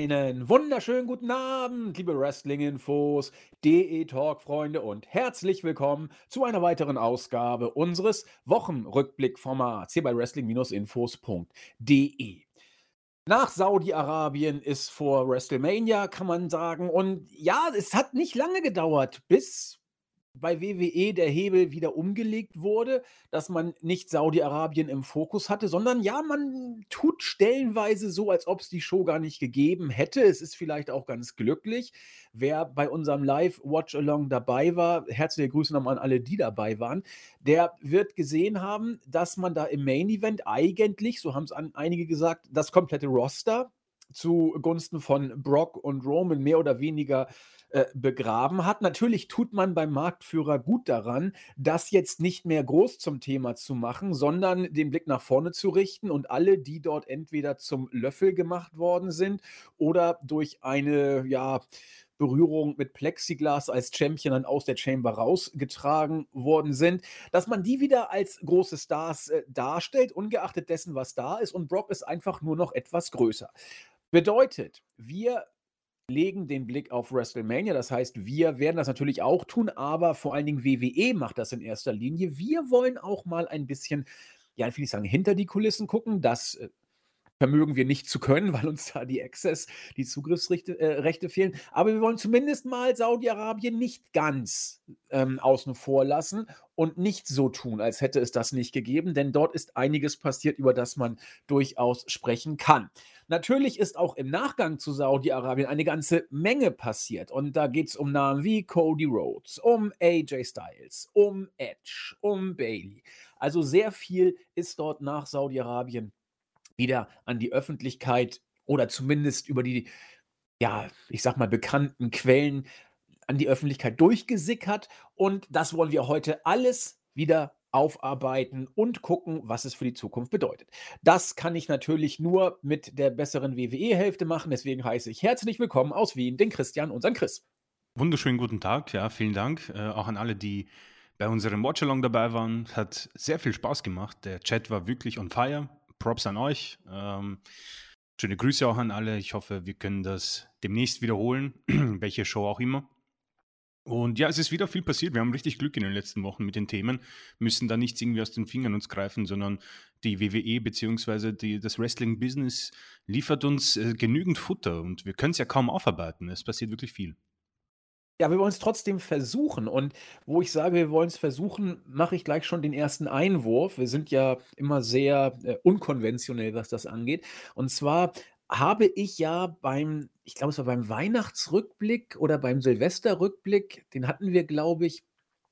Einen wunderschönen guten Abend, liebe Wrestling-Infos, DE-Talk-Freunde und herzlich willkommen zu einer weiteren Ausgabe unseres Wochenrückblick-Formats hier bei Wrestling-Infos.de. Nach Saudi-Arabien ist vor WrestleMania, kann man sagen. Und ja, es hat nicht lange gedauert, bis bei WWE der Hebel wieder umgelegt wurde, dass man nicht Saudi-Arabien im Fokus hatte, sondern ja, man tut stellenweise so, als ob es die Show gar nicht gegeben hätte. Es ist vielleicht auch ganz glücklich. Wer bei unserem Live-Watch-Along dabei war, herzliche Grüße nochmal an alle, die dabei waren, der wird gesehen haben, dass man da im Main-Event eigentlich, so haben es einige gesagt, das komplette Roster zugunsten von Brock und Roman mehr oder weniger äh, begraben hat. Natürlich tut man beim Marktführer gut daran, das jetzt nicht mehr groß zum Thema zu machen, sondern den Blick nach vorne zu richten und alle, die dort entweder zum Löffel gemacht worden sind oder durch eine, ja, Berührung mit Plexiglas als Champion dann aus der Chamber rausgetragen worden sind, dass man die wieder als große Stars äh, darstellt, ungeachtet dessen, was da ist. Und Brock ist einfach nur noch etwas größer. Bedeutet, wir legen den Blick auf WrestleMania. Das heißt, wir werden das natürlich auch tun, aber vor allen Dingen WWE macht das in erster Linie. Wir wollen auch mal ein bisschen, ja, ich will nicht sagen, hinter die Kulissen gucken. Das äh, vermögen wir nicht zu können, weil uns da die Access, die Zugriffsrechte äh, Rechte fehlen. Aber wir wollen zumindest mal Saudi-Arabien nicht ganz ähm, außen vor lassen und nicht so tun, als hätte es das nicht gegeben, denn dort ist einiges passiert, über das man durchaus sprechen kann. Natürlich ist auch im Nachgang zu Saudi-Arabien eine ganze Menge passiert. Und da geht es um Namen wie Cody Rhodes, um AJ Styles, um Edge, um Bailey. Also sehr viel ist dort nach Saudi-Arabien wieder an die Öffentlichkeit oder zumindest über die, ja, ich sag mal, bekannten Quellen an die Öffentlichkeit durchgesickert. Und das wollen wir heute alles wieder aufarbeiten und gucken, was es für die Zukunft bedeutet. Das kann ich natürlich nur mit der besseren WWE-Hälfte machen. Deswegen heiße ich herzlich willkommen aus Wien, den Christian, unseren Chris. Wunderschönen guten Tag, ja, vielen Dank. Äh, auch an alle, die bei unserem Watchalong dabei waren. Hat sehr viel Spaß gemacht. Der Chat war wirklich on fire. Props an euch. Ähm, schöne Grüße auch an alle. Ich hoffe, wir können das demnächst wiederholen, welche Show auch immer. Und ja, es ist wieder viel passiert. Wir haben richtig Glück in den letzten Wochen mit den Themen, müssen da nichts irgendwie aus den Fingern uns greifen, sondern die WWE bzw. das Wrestling-Business liefert uns äh, genügend Futter und wir können es ja kaum aufarbeiten. Es passiert wirklich viel. Ja, wir wollen es trotzdem versuchen. Und wo ich sage, wir wollen es versuchen, mache ich gleich schon den ersten Einwurf. Wir sind ja immer sehr äh, unkonventionell, was das angeht. Und zwar habe ich ja beim, ich glaube, es war beim Weihnachtsrückblick oder beim Silvesterrückblick, den hatten wir, glaube ich,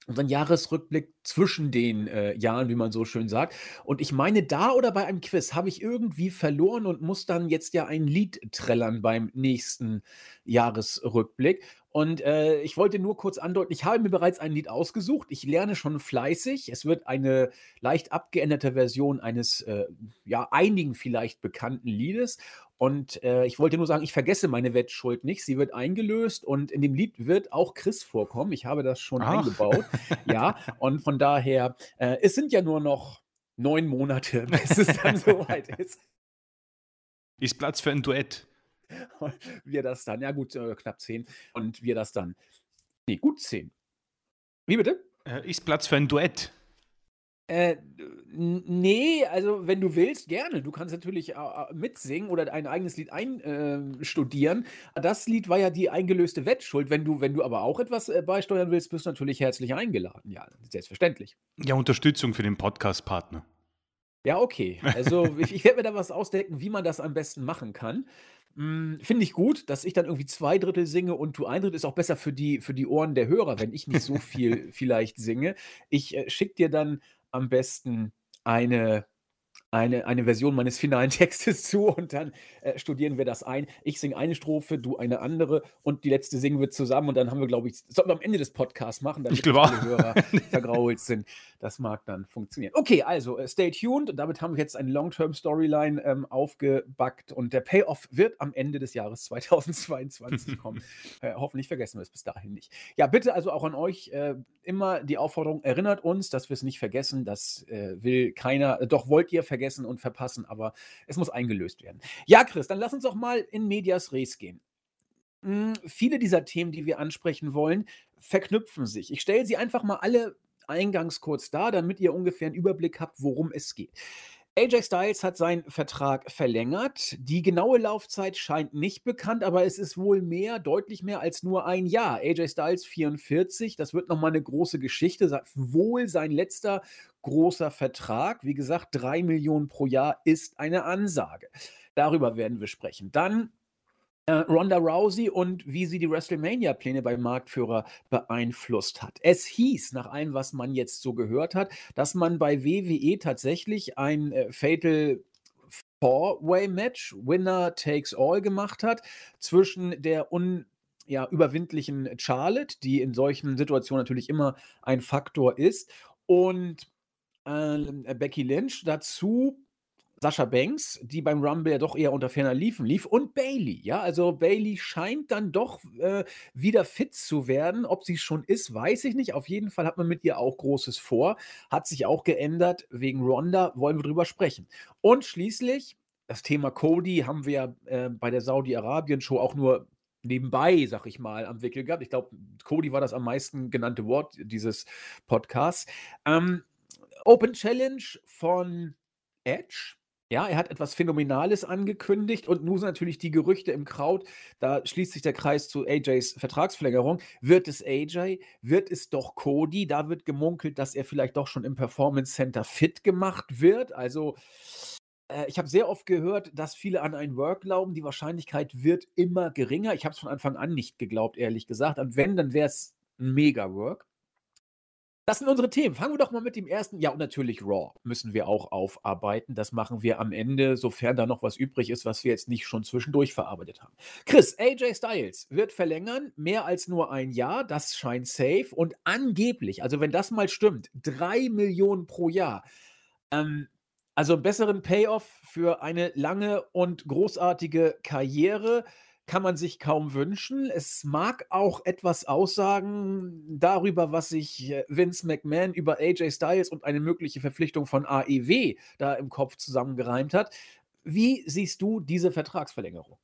unseren Jahresrückblick zwischen den äh, Jahren, wie man so schön sagt. Und ich meine, da oder bei einem Quiz habe ich irgendwie verloren und muss dann jetzt ja ein Lied trällern beim nächsten Jahresrückblick. Und äh, ich wollte nur kurz andeuten, ich habe mir bereits ein Lied ausgesucht. Ich lerne schon fleißig. Es wird eine leicht abgeänderte Version eines, äh, ja, einigen vielleicht bekannten Liedes. Und äh, ich wollte nur sagen, ich vergesse meine Wettschuld nicht. Sie wird eingelöst und in dem Lied wird auch Chris vorkommen. Ich habe das schon Ach. eingebaut. Ja, und von daher, äh, es sind ja nur noch neun Monate, bis es dann soweit ist. Ist Platz für ein Duett. wir das dann, ja gut, äh, knapp zehn. Und wir das dann, nee, gut zehn. Wie bitte? Äh, ist Platz für ein Duett. Äh, nee, also wenn du willst, gerne. Du kannst natürlich äh, mitsingen oder ein eigenes Lied einstudieren. Äh, das Lied war ja die eingelöste Wettschuld. Wenn du, wenn du aber auch etwas äh, beisteuern willst, bist du natürlich herzlich eingeladen. Ja, selbstverständlich. Ja, Unterstützung für den Podcast-Partner. Ja, okay. Also ich, ich werde mir da was ausdenken, wie man das am besten machen kann. Hm, finde ich gut, dass ich dann irgendwie zwei Drittel singe und du ein Drittel ist auch besser für die, für die Ohren der Hörer, wenn ich nicht so viel vielleicht singe. Ich äh, schicke dir dann am besten eine eine, eine Version meines finalen Textes zu und dann äh, studieren wir das ein. Ich singe eine Strophe, du eine andere und die letzte singen wir zusammen und dann haben wir, glaube ich, sollten wir am Ende des Podcasts machen, damit die Hörer vergrault sind. Das mag dann funktionieren. Okay, also äh, stay tuned und damit haben wir jetzt eine Long-Term-Storyline ähm, aufgebackt und der Payoff wird am Ende des Jahres 2022 kommen. äh, hoffentlich vergessen wir es bis dahin nicht. Ja, bitte also auch an euch äh, immer die Aufforderung, erinnert uns, dass wir es nicht vergessen. Das äh, will keiner, äh, doch wollt ihr vergessen vergessen und verpassen, aber es muss eingelöst werden. Ja, Chris, dann lass uns doch mal in Medias Res gehen. Hm, viele dieser Themen, die wir ansprechen wollen, verknüpfen sich. Ich stelle sie einfach mal alle eingangs kurz dar, damit ihr ungefähr einen Überblick habt, worum es geht. AJ Styles hat seinen Vertrag verlängert. Die genaue Laufzeit scheint nicht bekannt, aber es ist wohl mehr, deutlich mehr als nur ein Jahr. AJ Styles 44, das wird nochmal eine große Geschichte. Wohl sein letzter großer Vertrag. Wie gesagt, drei Millionen pro Jahr ist eine Ansage. Darüber werden wir sprechen. Dann äh, Ronda Rousey und wie sie die WrestleMania-Pläne beim Marktführer beeinflusst hat. Es hieß, nach allem, was man jetzt so gehört hat, dass man bei WWE tatsächlich ein äh, Fatal Four-Way-Match, Winner Takes All, gemacht hat zwischen der un ja, Charlotte, die in solchen Situationen natürlich immer ein Faktor ist, und äh, Becky Lynch. Dazu Sascha Banks, die beim Rumble ja doch eher unter ferner liefen, lief und Bailey, ja, also Bailey scheint dann doch äh, wieder fit zu werden. Ob sie schon ist, weiß ich nicht. Auf jeden Fall hat man mit ihr auch Großes vor. Hat sich auch geändert wegen Ronda, wollen wir drüber sprechen. Und schließlich, das Thema Cody haben wir ja äh, bei der Saudi-Arabien-Show auch nur nebenbei, sag ich mal, am Wickel gehabt. Ich glaube, Cody war das am meisten genannte Wort dieses Podcasts. Ähm, Open Challenge von Edge ja, er hat etwas Phänomenales angekündigt und nun sind natürlich die Gerüchte im Kraut. Da schließt sich der Kreis zu AJs Vertragsverlängerung. Wird es AJ? Wird es doch Cody? Da wird gemunkelt, dass er vielleicht doch schon im Performance Center fit gemacht wird. Also, äh, ich habe sehr oft gehört, dass viele an ein Work glauben. Die Wahrscheinlichkeit wird immer geringer. Ich habe es von Anfang an nicht geglaubt, ehrlich gesagt. Und wenn, dann wäre es ein Mega-Work. Das sind unsere Themen. Fangen wir doch mal mit dem ersten. Ja, und natürlich Raw müssen wir auch aufarbeiten. Das machen wir am Ende, sofern da noch was übrig ist, was wir jetzt nicht schon zwischendurch verarbeitet haben. Chris, AJ Styles wird verlängern, mehr als nur ein Jahr. Das scheint safe. Und angeblich, also wenn das mal stimmt, drei Millionen pro Jahr. Ähm, also einen besseren Payoff für eine lange und großartige Karriere kann man sich kaum wünschen. Es mag auch etwas aussagen darüber, was sich äh, Vince McMahon über AJ Styles und eine mögliche Verpflichtung von AEW da im Kopf zusammengereimt hat. Wie siehst du diese Vertragsverlängerung?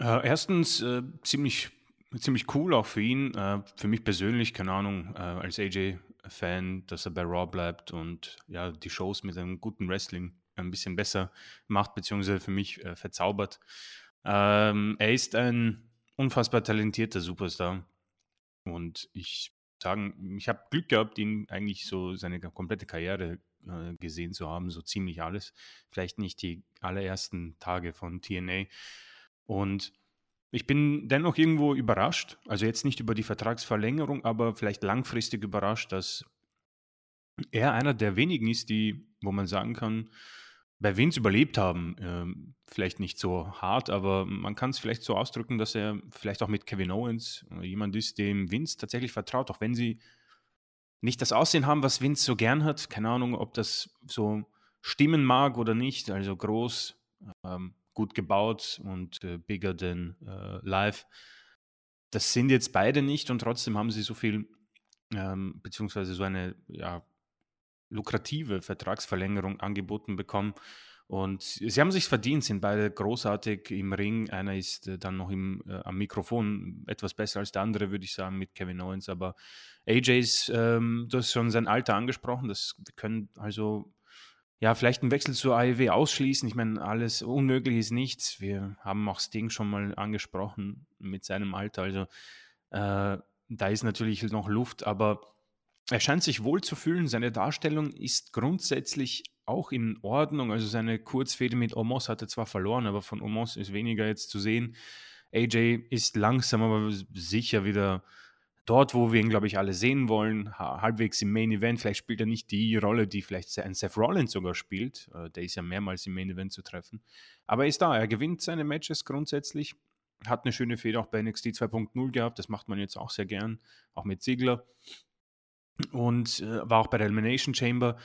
Äh, erstens äh, ziemlich, ziemlich cool auch für ihn. Äh, für mich persönlich, keine Ahnung, äh, als AJ-Fan, dass er bei Raw bleibt und ja, die Shows mit einem guten Wrestling ein bisschen besser macht, beziehungsweise für mich äh, verzaubert. Ähm, er ist ein unfassbar talentierter Superstar. Und ich sagen, ich habe Glück gehabt, ihn eigentlich so seine komplette Karriere äh, gesehen zu haben, so ziemlich alles. Vielleicht nicht die allerersten Tage von TNA. Und ich bin dennoch irgendwo überrascht, also jetzt nicht über die Vertragsverlängerung, aber vielleicht langfristig überrascht, dass er einer der wenigen ist, die, wo man sagen kann, bei Vince überlebt haben. Ähm, vielleicht nicht so hart, aber man kann es vielleicht so ausdrücken, dass er vielleicht auch mit Kevin Owens äh, jemand ist, dem Vince tatsächlich vertraut, auch wenn sie nicht das Aussehen haben, was Vince so gern hat. Keine Ahnung, ob das so stimmen mag oder nicht. Also groß, ähm, gut gebaut und äh, bigger than äh, live. Das sind jetzt beide nicht und trotzdem haben sie so viel, ähm, beziehungsweise so eine ja, lukrative Vertragsverlängerung angeboten bekommen. Und sie haben sich verdient, sind beide großartig im Ring. Einer ist äh, dann noch im, äh, am Mikrofon etwas besser als der andere, würde ich sagen, mit Kevin Owens. Aber AJ ist, ähm, du hast schon sein Alter angesprochen. Das können also ja vielleicht einen Wechsel zur AEW ausschließen. Ich meine, alles unmöglich ist nichts. Wir haben auch Sting schon mal angesprochen mit seinem Alter. Also äh, da ist natürlich noch Luft, aber er scheint sich wohl zu fühlen. Seine Darstellung ist grundsätzlich auch in Ordnung. Also seine Kurzfehde mit Omos hat er zwar verloren, aber von Omos ist weniger jetzt zu sehen. AJ ist langsam, aber sicher wieder dort, wo wir ihn, glaube ich, alle sehen wollen. Halbwegs im Main Event. Vielleicht spielt er nicht die Rolle, die vielleicht ein Seth Rollins sogar spielt. Äh, der ist ja mehrmals im Main Event zu treffen. Aber er ist da. Er gewinnt seine Matches grundsätzlich. Hat eine schöne Fehde auch bei NXT 2.0 gehabt. Das macht man jetzt auch sehr gern. Auch mit Ziegler und äh, war auch bei der Elimination Chamber.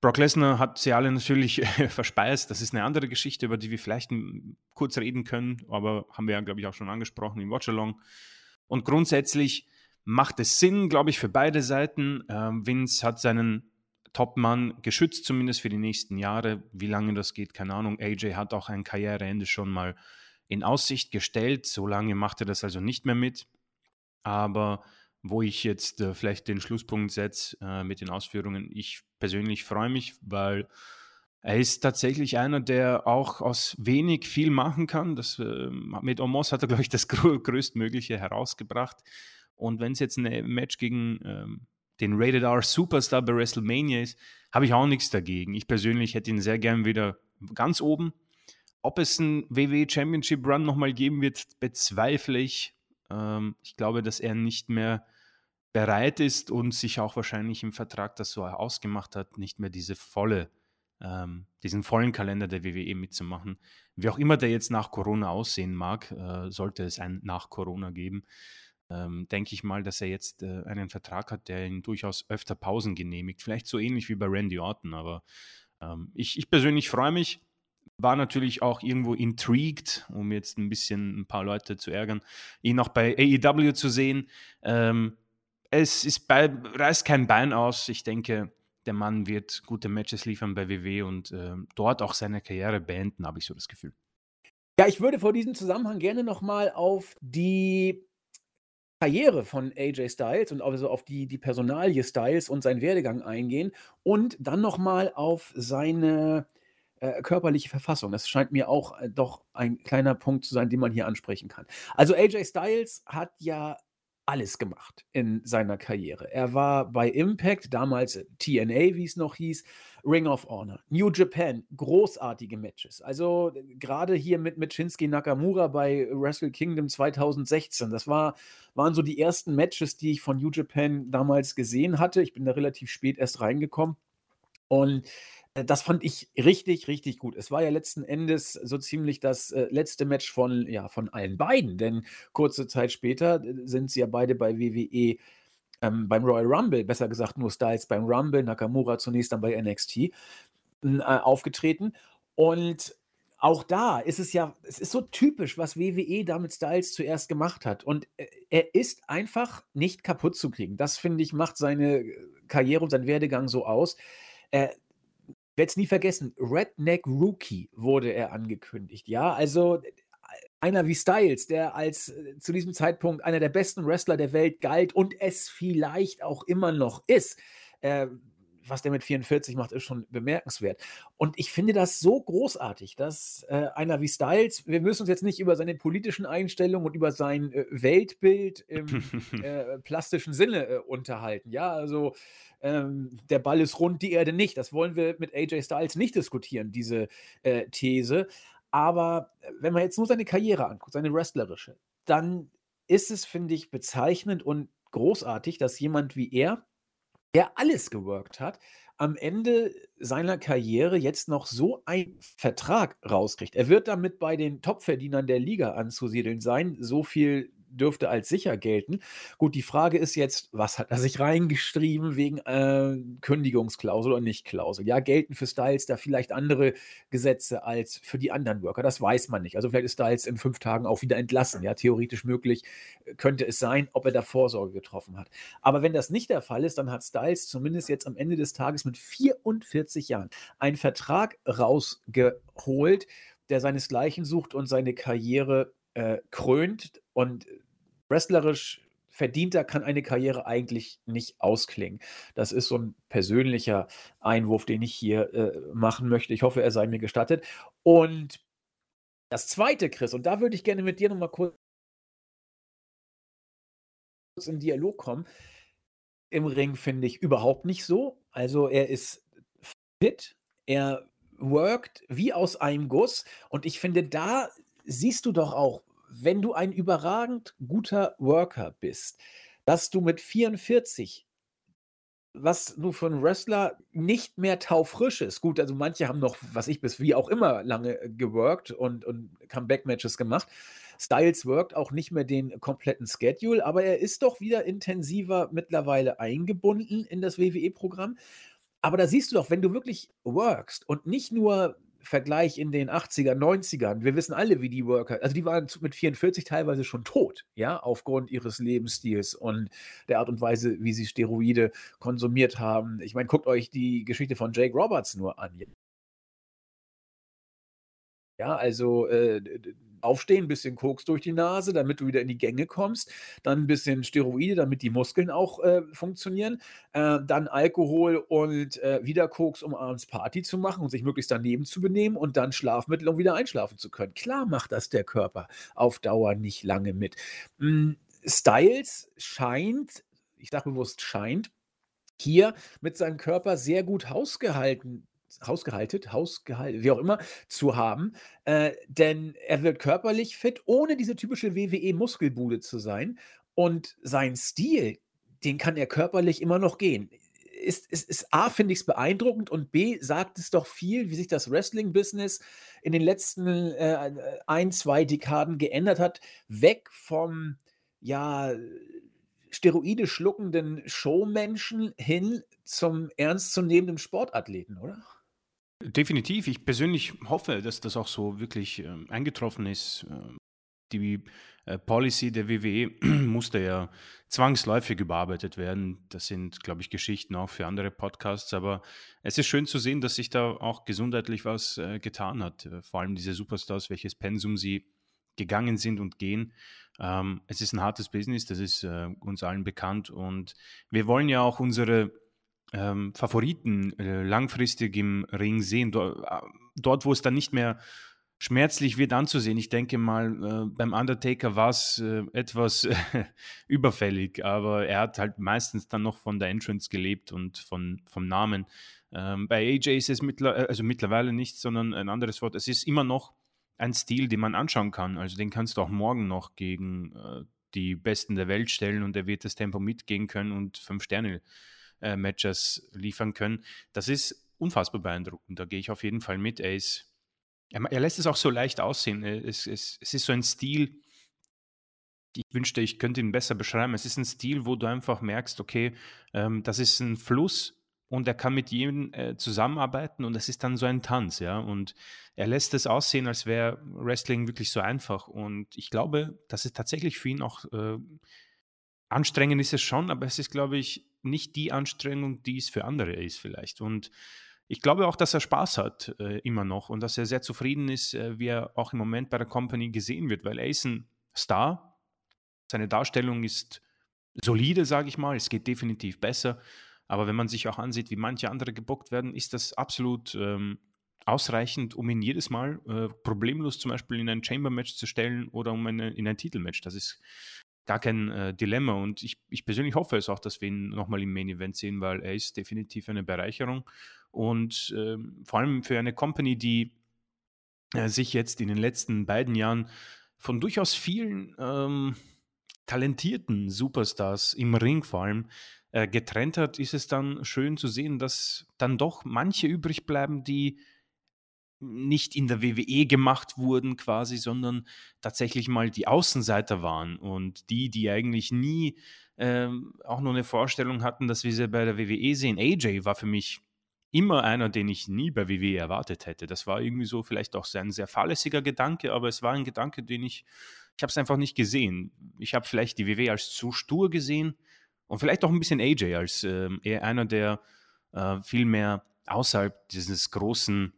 Brock Lesnar hat sie alle natürlich äh, verspeist. Das ist eine andere Geschichte, über die wir vielleicht kurz reden können, aber haben wir ja, glaube ich, auch schon angesprochen im Watchalong. Und grundsätzlich macht es Sinn, glaube ich, für beide Seiten. Ähm, Vince hat seinen Topmann geschützt, zumindest für die nächsten Jahre. Wie lange das geht, keine Ahnung. AJ hat auch ein Karriereende schon mal in Aussicht gestellt. So lange macht er das also nicht mehr mit. Aber wo ich jetzt äh, vielleicht den Schlusspunkt setze äh, mit den Ausführungen, ich persönlich freue mich, weil er ist tatsächlich einer, der auch aus wenig viel machen kann. Das, äh, mit Omos hat er, glaube ich, das größtmögliche herausgebracht. Und wenn es jetzt ein Match gegen ähm, den Rated R Superstar bei WrestleMania ist, habe ich auch nichts dagegen. Ich persönlich hätte ihn sehr gern wieder ganz oben. Ob es einen WWE Championship Run nochmal geben wird, bezweifle ich. Ähm, ich glaube, dass er nicht mehr bereit ist und sich auch wahrscheinlich im Vertrag das so ausgemacht hat, nicht mehr diese volle ähm, diesen vollen Kalender der WWE mitzumachen. Wie auch immer der jetzt nach Corona aussehen mag, äh, sollte es ein nach Corona geben, ähm, denke ich mal, dass er jetzt äh, einen Vertrag hat, der ihn durchaus öfter Pausen genehmigt. Vielleicht so ähnlich wie bei Randy Orton, aber ähm, ich, ich persönlich freue mich. War natürlich auch irgendwo intrigued, um jetzt ein bisschen ein paar Leute zu ärgern, ihn auch bei AEW zu sehen. Ähm, es ist bei, reißt kein Bein aus. Ich denke, der Mann wird gute Matches liefern bei WW und äh, dort auch seine Karriere beenden, habe ich so das Gefühl. Ja, ich würde vor diesem Zusammenhang gerne nochmal auf die Karriere von AJ Styles und also auf die, die Personalie Styles und seinen Werdegang eingehen und dann nochmal auf seine äh, körperliche Verfassung. Das scheint mir auch äh, doch ein kleiner Punkt zu sein, den man hier ansprechen kann. Also AJ Styles hat ja alles gemacht in seiner Karriere. Er war bei Impact, damals TNA, wie es noch hieß, Ring of Honor, New Japan, großartige Matches. Also gerade hier mit, mit Shinsuke Nakamura bei Wrestle Kingdom 2016, das war, waren so die ersten Matches, die ich von New Japan damals gesehen hatte. Ich bin da relativ spät erst reingekommen. Und äh, das fand ich richtig, richtig gut. Es war ja letzten Endes so ziemlich das äh, letzte Match von, ja, von allen beiden, denn kurze Zeit später äh, sind sie ja beide bei WWE ähm, beim Royal Rumble, besser gesagt nur Styles beim Rumble, Nakamura zunächst dann bei NXT äh, aufgetreten. Und auch da ist es ja, es ist so typisch, was WWE damit Styles zuerst gemacht hat. Und er ist einfach nicht kaputt zu kriegen. Das, finde ich, macht seine Karriere und seinen Werdegang so aus. Äh, werde es nie vergessen, Redneck Rookie wurde er angekündigt. Ja, also einer wie Styles, der als äh, zu diesem Zeitpunkt einer der besten Wrestler der Welt galt und es vielleicht auch immer noch ist. Äh, was der mit 44 macht, ist schon bemerkenswert. Und ich finde das so großartig, dass äh, einer wie Styles, wir müssen uns jetzt nicht über seine politischen Einstellungen und über sein äh, Weltbild im äh, plastischen Sinne äh, unterhalten. Ja, also ähm, der Ball ist rund, die Erde nicht. Das wollen wir mit AJ Styles nicht diskutieren, diese äh, These. Aber äh, wenn man jetzt nur seine Karriere anguckt, seine wrestlerische, dann ist es, finde ich, bezeichnend und großartig, dass jemand wie er, der alles geworkt hat, am Ende seiner Karriere jetzt noch so einen Vertrag rauskriegt. Er wird damit bei den Topverdienern der Liga anzusiedeln sein. So viel dürfte als sicher gelten. Gut, die Frage ist jetzt, was hat er sich reingeschrieben wegen äh, Kündigungsklausel oder Nicht-Klausel? Ja, gelten für Styles da vielleicht andere Gesetze als für die anderen Worker? Das weiß man nicht. Also vielleicht ist Styles in fünf Tagen auch wieder entlassen. Ja, theoretisch möglich äh, könnte es sein, ob er da Vorsorge getroffen hat. Aber wenn das nicht der Fall ist, dann hat Styles zumindest jetzt am Ende des Tages mit 44 Jahren einen Vertrag rausgeholt, der seinesgleichen sucht und seine Karriere äh, krönt. Und wrestlerisch verdienter kann eine Karriere eigentlich nicht ausklingen. Das ist so ein persönlicher Einwurf, den ich hier äh, machen möchte. Ich hoffe, er sei mir gestattet. Und das Zweite, Chris, und da würde ich gerne mit dir nochmal kurz in Dialog kommen. Im Ring finde ich überhaupt nicht so. Also er ist fit, er worked wie aus einem Guss. Und ich finde, da siehst du doch auch, wenn du ein überragend guter Worker bist, dass du mit 44 was du für einen Wrestler nicht mehr taufrisch ist. Gut, also manche haben noch, was ich bis wie auch immer lange äh, geworkt und, und Comeback-Matches gemacht. Styles workt auch nicht mehr den kompletten Schedule, aber er ist doch wieder intensiver mittlerweile eingebunden in das WWE-Programm. Aber da siehst du doch, wenn du wirklich workst und nicht nur Vergleich in den 80er, 90ern, wir wissen alle, wie die Worker, also die waren mit 44 teilweise schon tot, ja, aufgrund ihres Lebensstils und der Art und Weise, wie sie Steroide konsumiert haben. Ich meine, guckt euch die Geschichte von Jake Roberts nur an. Ja, also äh, aufstehen, ein bisschen Koks durch die Nase, damit du wieder in die Gänge kommst, dann ein bisschen Steroide, damit die Muskeln auch äh, funktionieren, äh, dann Alkohol und äh, wieder Koks, um abends Party zu machen und sich möglichst daneben zu benehmen und dann Schlafmittel, um wieder einschlafen zu können. Klar macht das der Körper auf Dauer nicht lange mit. Hm, Styles scheint, ich sage bewusst scheint, hier mit seinem Körper sehr gut hausgehalten hausgehalten, hausgehalten, wie auch immer, zu haben. Äh, denn er wird körperlich fit, ohne diese typische WWE-Muskelbude zu sein. Und sein Stil, den kann er körperlich immer noch gehen. Ist, ist, ist A, finde ich es beeindruckend und B, sagt es doch viel, wie sich das Wrestling-Business in den letzten äh, ein, zwei Dekaden geändert hat. Weg vom, ja, Steroide schluckenden Showmenschen hin zum ernstzunehmenden Sportathleten, oder? Definitiv. Ich persönlich hoffe, dass das auch so wirklich ähm, eingetroffen ist. Ähm, die äh, Policy der WWE musste ja zwangsläufig überarbeitet werden. Das sind, glaube ich, Geschichten auch für andere Podcasts. Aber es ist schön zu sehen, dass sich da auch gesundheitlich was äh, getan hat. Äh, vor allem diese Superstars, welches Pensum sie gegangen sind und gehen. Ähm, es ist ein hartes Business, das ist äh, uns allen bekannt. Und wir wollen ja auch unsere ähm, Favoriten äh, langfristig im Ring sehen, dort, äh, dort, wo es dann nicht mehr schmerzlich wird anzusehen. Ich denke mal, äh, beim Undertaker war es äh, etwas überfällig, aber er hat halt meistens dann noch von der Entrance gelebt und von, vom Namen. Ähm, bei AJ ist es mittler äh, also mittlerweile nicht, sondern ein anderes Wort. Es ist immer noch ein Stil, den man anschauen kann. Also den kannst du auch morgen noch gegen äh, die Besten der Welt stellen und er wird das Tempo mitgehen können und fünf Sterne äh, Matches liefern können. Das ist unfassbar beeindruckend. Da gehe ich auf jeden Fall mit. Er ist, er, er lässt es auch so leicht aussehen. Es, es, es ist so ein Stil, ich wünschte, ich könnte ihn besser beschreiben. Es ist ein Stil, wo du einfach merkst, okay, ähm, das ist ein Fluss und er kann mit jedem äh, zusammenarbeiten und es ist dann so ein Tanz, ja. Und er lässt es aussehen, als wäre Wrestling wirklich so einfach. Und ich glaube, dass es tatsächlich für ihn auch äh, anstrengend ist es schon, aber es ist, glaube ich, nicht die Anstrengung, die es für andere ist vielleicht. Und ich glaube auch, dass er Spaß hat äh, immer noch und dass er sehr zufrieden ist, äh, wie er auch im Moment bei der Company gesehen wird, weil er ist ein Star. Seine Darstellung ist solide, sage ich mal. Es geht definitiv besser. Aber wenn man sich auch ansieht, wie manche andere gebockt werden, ist das absolut ähm, ausreichend, um ihn jedes Mal äh, problemlos zum Beispiel in ein Chamber-Match zu stellen oder um eine, in ein Titelmatch. Das ist gar kein äh, Dilemma. Und ich, ich persönlich hoffe es auch, dass wir ihn nochmal im Main Event sehen, weil er ist definitiv eine Bereicherung. Und äh, vor allem für eine Company, die äh, sich jetzt in den letzten beiden Jahren von durchaus vielen ähm, talentierten Superstars im Ring vor allem äh, getrennt hat, ist es dann schön zu sehen, dass dann doch manche übrig bleiben, die nicht in der WWE gemacht wurden quasi, sondern tatsächlich mal die Außenseiter waren und die, die eigentlich nie ähm, auch nur eine Vorstellung hatten, dass wir sie bei der WWE sehen. AJ war für mich immer einer, den ich nie bei WWE erwartet hätte. Das war irgendwie so vielleicht auch ein sehr fahrlässiger Gedanke, aber es war ein Gedanke, den ich, ich habe es einfach nicht gesehen. Ich habe vielleicht die WWE als zu stur gesehen und vielleicht auch ein bisschen AJ als äh, eher einer, der äh, viel mehr außerhalb dieses großen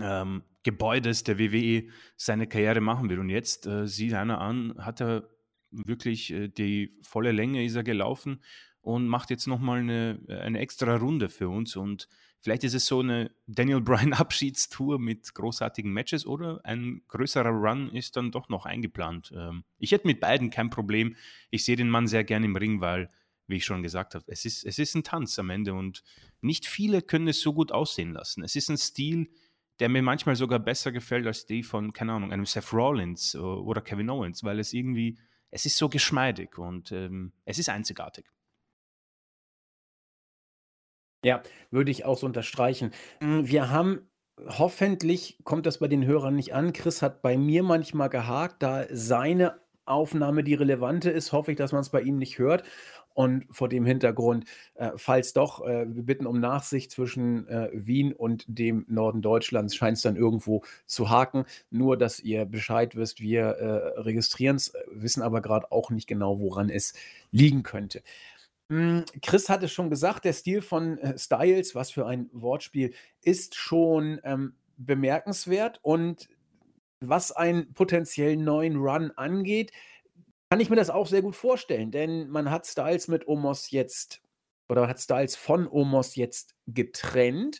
ähm, Gebäudes der WWE seine Karriere machen will. Und jetzt äh, sieht einer an, hat er wirklich äh, die volle Länge ist er gelaufen und macht jetzt nochmal eine, eine extra Runde für uns. Und vielleicht ist es so eine Daniel Bryan Abschiedstour mit großartigen Matches oder ein größerer Run ist dann doch noch eingeplant. Ähm, ich hätte mit beiden kein Problem. Ich sehe den Mann sehr gern im Ring, weil, wie ich schon gesagt habe, es ist, es ist ein Tanz am Ende und nicht viele können es so gut aussehen lassen. Es ist ein Stil, der mir manchmal sogar besser gefällt als die von, keine Ahnung, einem Seth Rollins oder Kevin Owens, weil es irgendwie, es ist so geschmeidig und ähm, es ist einzigartig. Ja, würde ich auch so unterstreichen. Hm, wir haben hoffentlich kommt das bei den Hörern nicht an. Chris hat bei mir manchmal gehakt, da seine Aufnahme die relevante ist, hoffe ich, dass man es bei ihm nicht hört. Und vor dem Hintergrund, äh, falls doch, äh, wir bitten um Nachsicht zwischen äh, Wien und dem Norden Deutschlands, scheint es dann irgendwo zu haken. Nur, dass ihr Bescheid wisst, wir äh, registrieren es, wissen aber gerade auch nicht genau, woran es liegen könnte. Hm, Chris hatte schon gesagt, der Stil von äh, Styles, was für ein Wortspiel, ist schon ähm, bemerkenswert und was einen potenziellen neuen Run angeht, kann ich mir das auch sehr gut vorstellen, denn man hat Styles mit Omos jetzt oder hat Styles von Omos jetzt getrennt.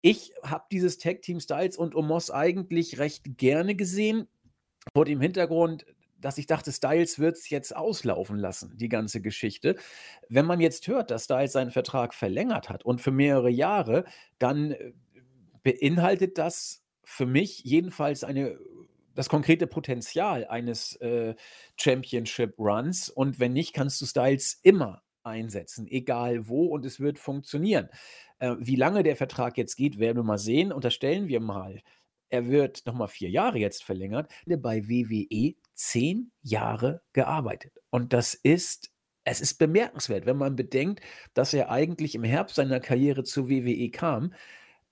Ich habe dieses Tag Team Styles und Omos eigentlich recht gerne gesehen, vor dem Hintergrund, dass ich dachte, Styles wird es jetzt auslaufen lassen, die ganze Geschichte. Wenn man jetzt hört, dass Styles seinen Vertrag verlängert hat und für mehrere Jahre, dann äh, beinhaltet das für mich jedenfalls eine das konkrete Potenzial eines äh, Championship Runs und wenn nicht, kannst du Styles immer einsetzen, egal wo und es wird funktionieren. Äh, wie lange der Vertrag jetzt geht, werden wir mal sehen. Unterstellen wir mal, er wird nochmal vier Jahre jetzt verlängert, bei WWE zehn Jahre gearbeitet. Und das ist, es ist bemerkenswert, wenn man bedenkt, dass er eigentlich im Herbst seiner Karriere zu WWE kam.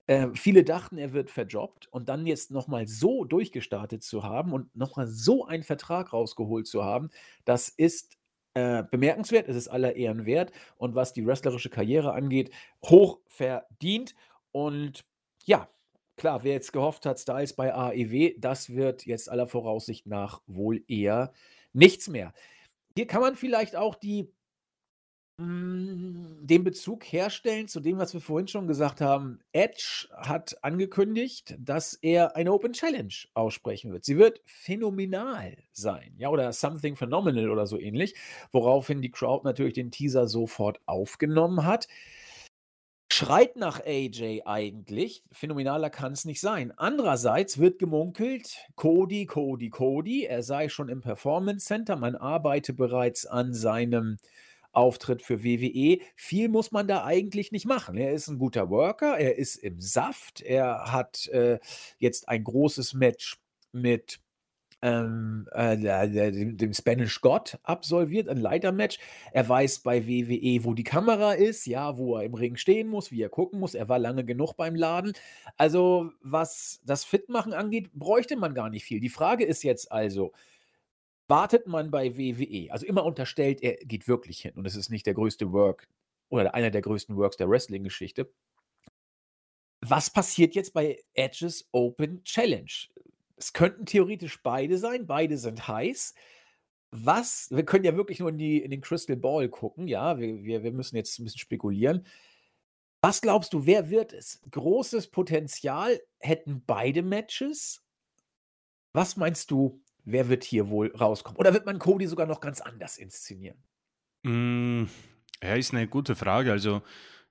Äh, viele dachten, er wird verjobbt und dann jetzt nochmal so durchgestartet zu haben und nochmal so einen Vertrag rausgeholt zu haben, das ist äh, bemerkenswert, es ist aller Ehren wert und was die wrestlerische Karriere angeht, hoch verdient. Und ja, klar, wer jetzt gehofft hat, Styles bei AEW, das wird jetzt aller Voraussicht nach wohl eher nichts mehr. Hier kann man vielleicht auch die den Bezug herstellen zu dem, was wir vorhin schon gesagt haben. Edge hat angekündigt, dass er eine Open Challenge aussprechen wird. Sie wird phänomenal sein, ja, oder something phenomenal oder so ähnlich, woraufhin die Crowd natürlich den Teaser sofort aufgenommen hat. Schreit nach AJ eigentlich. Phänomenaler kann es nicht sein. Andererseits wird gemunkelt, Cody, Cody, Cody, er sei schon im Performance Center, man arbeite bereits an seinem Auftritt für WWE. Viel muss man da eigentlich nicht machen. Er ist ein guter Worker, er ist im Saft, er hat äh, jetzt ein großes Match mit ähm, äh, dem, dem Spanish God absolviert, ein Leitermatch. Er weiß bei WWE, wo die Kamera ist, ja, wo er im Ring stehen muss, wie er gucken muss. Er war lange genug beim Laden. Also, was das Fitmachen angeht, bräuchte man gar nicht viel. Die Frage ist jetzt also, wartet man bei WWE, also immer unterstellt, er geht wirklich hin und es ist nicht der größte Work oder einer der größten Works der Wrestling-Geschichte. Was passiert jetzt bei Edges Open Challenge? Es könnten theoretisch beide sein, beide sind heiß. Was, wir können ja wirklich nur in, die, in den Crystal Ball gucken, ja, wir, wir, wir müssen jetzt ein bisschen spekulieren. Was glaubst du, wer wird es? Großes Potenzial hätten beide Matches? Was meinst du, wer wird hier wohl rauskommen? Oder wird man Cody sogar noch ganz anders inszenieren? Mm, ja, ist eine gute Frage. Also,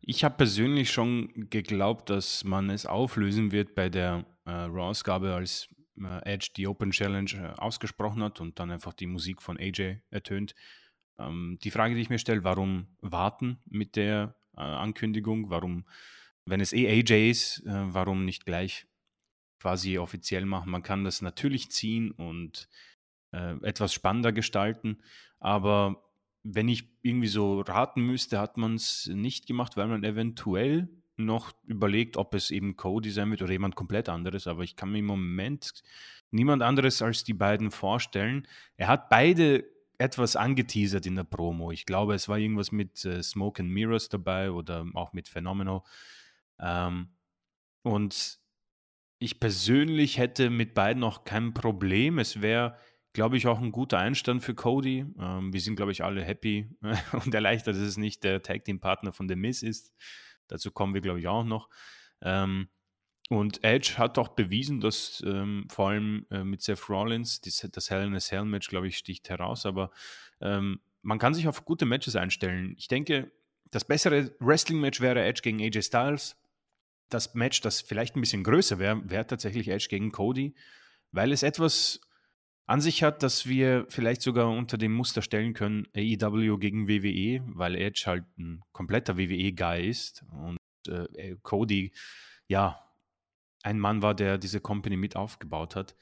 ich habe persönlich schon geglaubt, dass man es auflösen wird bei der äh, Raw-Ausgabe, als äh, Edge die Open Challenge äh, ausgesprochen hat und dann einfach die Musik von AJ ertönt. Ähm, die Frage, die ich mir stelle, warum warten mit der äh, Ankündigung? Warum, wenn es eh AJ ist, äh, warum nicht gleich quasi offiziell machen. Man kann das natürlich ziehen und äh, etwas spannender gestalten, aber wenn ich irgendwie so raten müsste, hat man es nicht gemacht, weil man eventuell noch überlegt, ob es eben Cody sein wird oder jemand komplett anderes. Aber ich kann mir im Moment niemand anderes als die beiden vorstellen. Er hat beide etwas angeteasert in der Promo. Ich glaube, es war irgendwas mit äh, Smoke and Mirrors dabei oder auch mit Phenomenal. Ähm, und ich persönlich hätte mit beiden noch kein Problem. Es wäre, glaube ich, auch ein guter Einstand für Cody. Ähm, wir sind, glaube ich, alle happy und erleichtert, dass es nicht der Tag Team Partner von The Miz ist. Dazu kommen wir, glaube ich, auch noch. Ähm, und Edge hat auch bewiesen, dass ähm, vor allem äh, mit Seth Rollins das, das Hell in a Cell Match, glaube ich, sticht heraus. Aber ähm, man kann sich auf gute Matches einstellen. Ich denke, das bessere Wrestling-Match wäre Edge gegen AJ Styles das Match, das vielleicht ein bisschen größer wäre, wäre tatsächlich Edge gegen Cody, weil es etwas an sich hat, dass wir vielleicht sogar unter dem Muster stellen können, AEW gegen WWE, weil Edge halt ein kompletter WWE-Guy ist und äh, Cody, ja, ein Mann war, der diese Company mit aufgebaut hat.